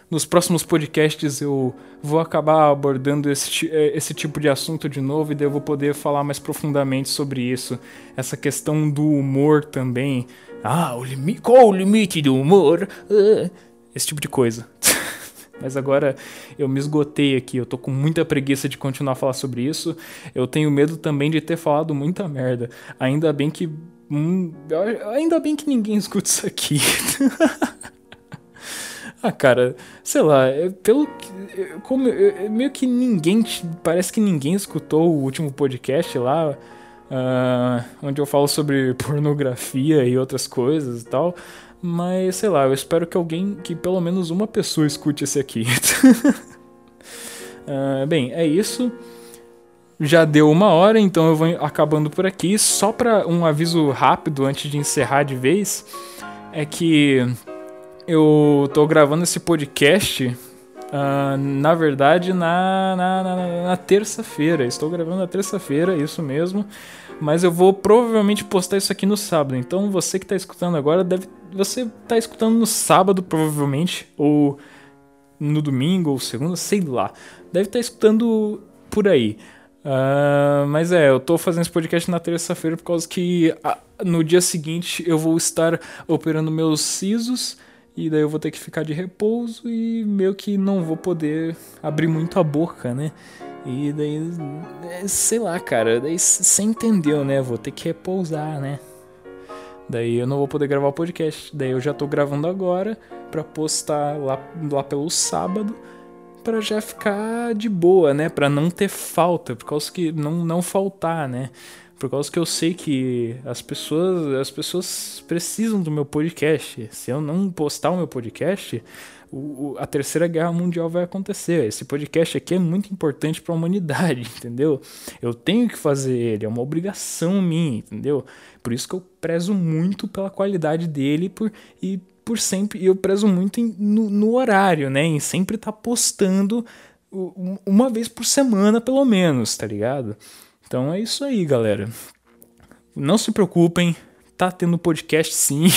nos próximos podcasts eu vou acabar abordando esse, é, esse tipo de assunto de novo e daí eu vou poder falar mais profundamente sobre isso. Essa questão do humor também. Ah, o. Qual o limite do humor? Uh, esse tipo de coisa. Mas agora eu me esgotei aqui, eu tô com muita preguiça de continuar a falar sobre isso. Eu tenho medo também de ter falado muita merda. Ainda bem que. Hum, ainda bem que ninguém escuta isso aqui. ah, cara, sei lá, é, pelo que. Como, meio que ninguém. Parece que ninguém escutou o último podcast lá. uh, onde eu falo sobre pornografia e outras coisas e tal. Mas sei lá, eu espero que alguém, que pelo menos uma pessoa escute esse aqui. uh, bem, é isso. Já deu uma hora, então eu vou acabando por aqui. Só para um aviso rápido antes de encerrar de vez, é que eu tô gravando esse podcast Uh, na verdade, na, na, na, na terça-feira. Estou gravando na terça-feira, isso mesmo. Mas eu vou provavelmente postar isso aqui no sábado. Então você que está escutando agora, deve. Você está escutando no sábado, provavelmente. Ou no domingo, ou segunda, sei lá. Deve estar tá escutando por aí. Uh, mas é, eu tô fazendo esse podcast na terça-feira por causa que uh, no dia seguinte eu vou estar operando meus sisos e daí eu vou ter que ficar de repouso e meio que não vou poder abrir muito a boca, né? E daí, é, sei lá, cara, daí você entendeu, né? Vou ter que repousar, né? Daí eu não vou poder gravar o podcast. Daí eu já tô gravando agora para postar lá, lá pelo sábado para já ficar de boa, né? Para não ter falta, por causa que não não faltar, né? Por causa que eu sei que as pessoas, as pessoas precisam do meu podcast. Se eu não postar o meu podcast, o, a terceira guerra mundial vai acontecer. Esse podcast aqui é muito importante para a humanidade, entendeu? Eu tenho que fazer ele, é uma obrigação minha, entendeu? Por isso que eu prezo muito pela qualidade dele por, e por sempre, eu prezo muito em, no, no, horário, né? Em sempre estar tá postando uma vez por semana, pelo menos, tá ligado? Então é isso aí, galera. Não se preocupem, tá tendo podcast sim.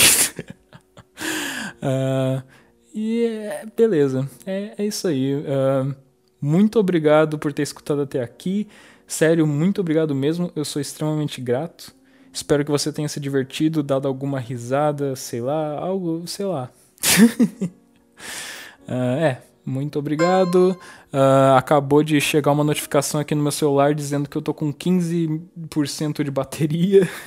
uh, e é, beleza, é, é, isso aí. Uh, muito obrigado por ter escutado até aqui. Sério, muito obrigado mesmo. Eu sou extremamente grato. Espero que você tenha se divertido, dado alguma risada, sei lá, algo, sei lá. uh, é, muito obrigado. Uh, acabou de chegar uma notificação aqui no meu celular dizendo que eu tô com 15% de bateria.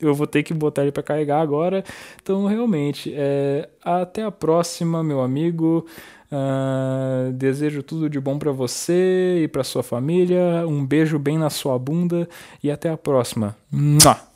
Eu vou ter que botar ele para carregar agora. Então, realmente, é, até a próxima, meu amigo. Uh, desejo tudo de bom para você e para sua família. Um beijo bem na sua bunda e até a próxima. Mua!